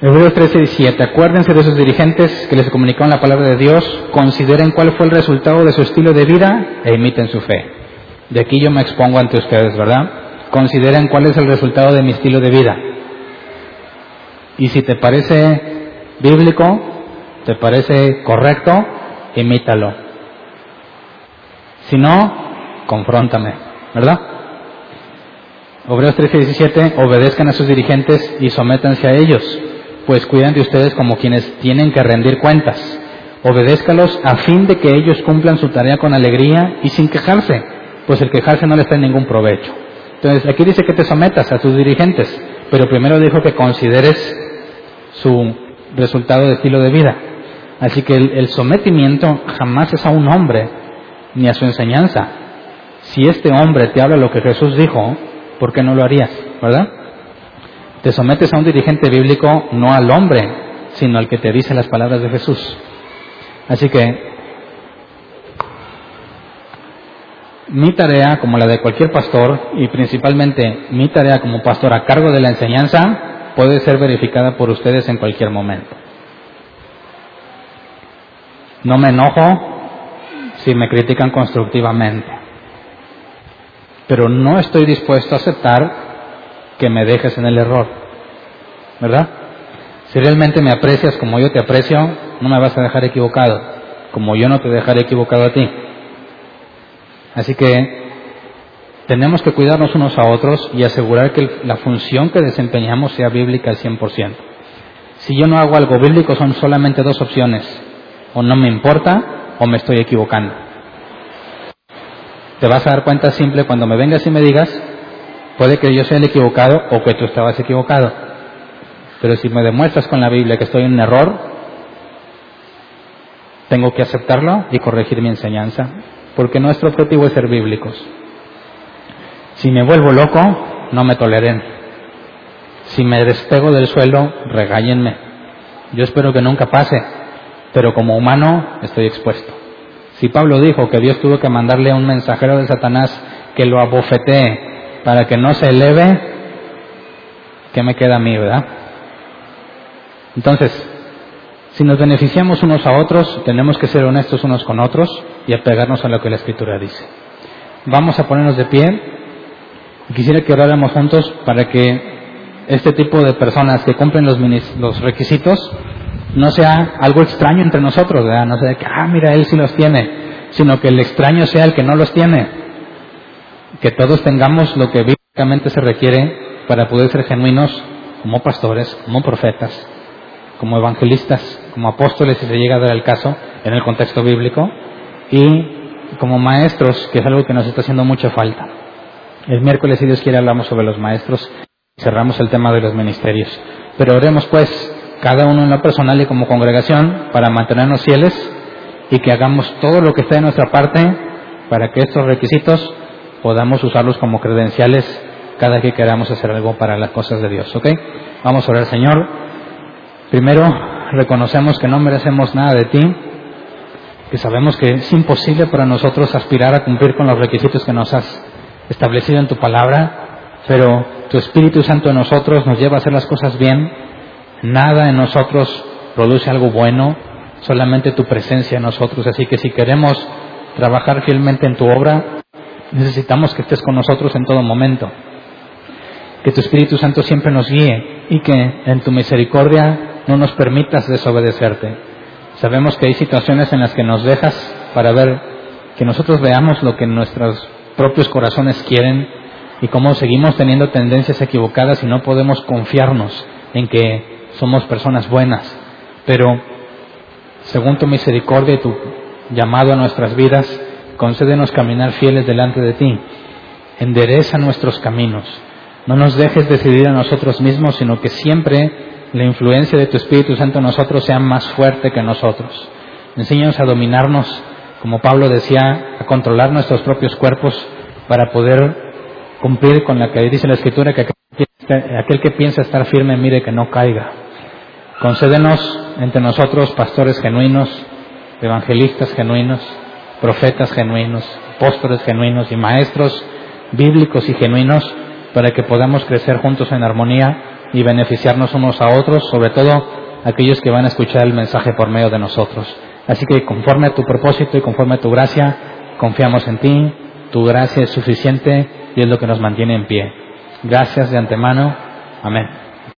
A: Hebreos 13, 17. Acuérdense de sus dirigentes que les comunicaron la palabra de Dios, consideren cuál fue el resultado de su estilo de vida e imiten su fe. De aquí yo me expongo ante ustedes, ¿verdad? Consideren cuál es el resultado de mi estilo de vida. Y si te parece bíblico, te parece correcto, imítalo. Si no, confróntame, ¿verdad? Hebreos 13, 17. Obedezcan a sus dirigentes y sométanse a ellos pues cuidan de ustedes como quienes tienen que rendir cuentas. Obedézcalos a fin de que ellos cumplan su tarea con alegría y sin quejarse, pues el quejarse no les trae ningún provecho. Entonces, aquí dice que te sometas a tus dirigentes, pero primero dijo que consideres su resultado de estilo de vida. Así que el sometimiento jamás es a un hombre ni a su enseñanza. Si este hombre te habla lo que Jesús dijo, ¿por qué no lo harías? ¿Verdad? Te sometes a un dirigente bíblico no al hombre, sino al que te dice las palabras de Jesús. Así que mi tarea, como la de cualquier pastor, y principalmente mi tarea como pastor a cargo de la enseñanza, puede ser verificada por ustedes en cualquier momento. No me enojo si me critican constructivamente, pero no estoy dispuesto a aceptar que me dejes en el error. ¿Verdad? Si realmente me aprecias como yo te aprecio, no me vas a dejar equivocado, como yo no te dejaré equivocado a ti. Así que tenemos que cuidarnos unos a otros y asegurar que la función que desempeñamos sea bíblica al 100%. Si yo no hago algo bíblico son solamente dos opciones. O no me importa o me estoy equivocando. Te vas a dar cuenta simple cuando me vengas y me digas, Puede que yo sea el equivocado o que tú estabas equivocado. Pero si me demuestras con la Biblia que estoy en un error, tengo que aceptarlo y corregir mi enseñanza, porque nuestro objetivo es ser bíblicos. Si me vuelvo loco, no me toleren. Si me despego del suelo, regállenme. Yo espero que nunca pase, pero como humano estoy expuesto. Si Pablo dijo que Dios tuvo que mandarle a un mensajero de Satanás que lo abofetee para que no se eleve, ¿qué me queda a mí, verdad? Entonces, si nos beneficiamos unos a otros, tenemos que ser honestos unos con otros y apegarnos a lo que la Escritura dice. Vamos a ponernos de pie. Quisiera que oráramos juntos para que este tipo de personas que cumplen los, los requisitos no sea algo extraño entre nosotros, ¿verdad? No sea que, ah, mira, él sí los tiene, sino que el extraño sea el que no los tiene que todos tengamos lo que bíblicamente se requiere para poder ser genuinos como pastores, como profetas, como evangelistas, como apóstoles, si se llega a dar el caso en el contexto bíblico, y como maestros, que es algo que nos está haciendo mucha falta. El miércoles, si Dios quiere, hablamos sobre los maestros, cerramos el tema de los ministerios. Pero oremos pues, cada uno en lo personal y como congregación, para mantenernos fieles y que hagamos todo lo que esté de nuestra parte para que estos requisitos podamos usarlos como credenciales cada que queramos hacer algo para las cosas de Dios. Vamos a orar, Señor. Primero, reconocemos que no merecemos nada de ti, que sabemos que es imposible para nosotros aspirar a cumplir con los requisitos que nos has establecido en tu palabra, pero tu Espíritu Santo en nosotros nos lleva a hacer las cosas bien. Nada en nosotros produce algo bueno, solamente tu presencia en nosotros. Así que si queremos trabajar fielmente en tu obra, necesitamos que estés con nosotros en todo momento. Que tu Espíritu Santo siempre nos guíe y que en tu misericordia no nos permitas desobedecerte. Sabemos que hay situaciones en las que nos dejas para ver que nosotros veamos lo que nuestros propios corazones quieren y cómo seguimos teniendo tendencias equivocadas y no podemos confiarnos en que somos personas buenas. Pero según tu misericordia y tu llamado a nuestras vidas, concédenos caminar fieles delante de ti. Endereza nuestros caminos. No nos dejes decidir a nosotros mismos, sino que siempre la influencia de tu Espíritu Santo en nosotros sea más fuerte que nosotros. Enséñanos a dominarnos, como Pablo decía, a controlar nuestros propios cuerpos para poder cumplir con la que dice la Escritura que aquel que piensa estar firme mire que no caiga. Concédenos entre nosotros pastores genuinos, evangelistas genuinos, profetas genuinos, apóstoles genuinos y maestros bíblicos y genuinos para que podamos crecer juntos en armonía y beneficiarnos unos a otros, sobre todo aquellos que van a escuchar el mensaje por medio de nosotros. Así que conforme a tu propósito y conforme a tu gracia, confiamos en ti, tu gracia es suficiente y es lo que nos mantiene en pie. Gracias de antemano. Amén.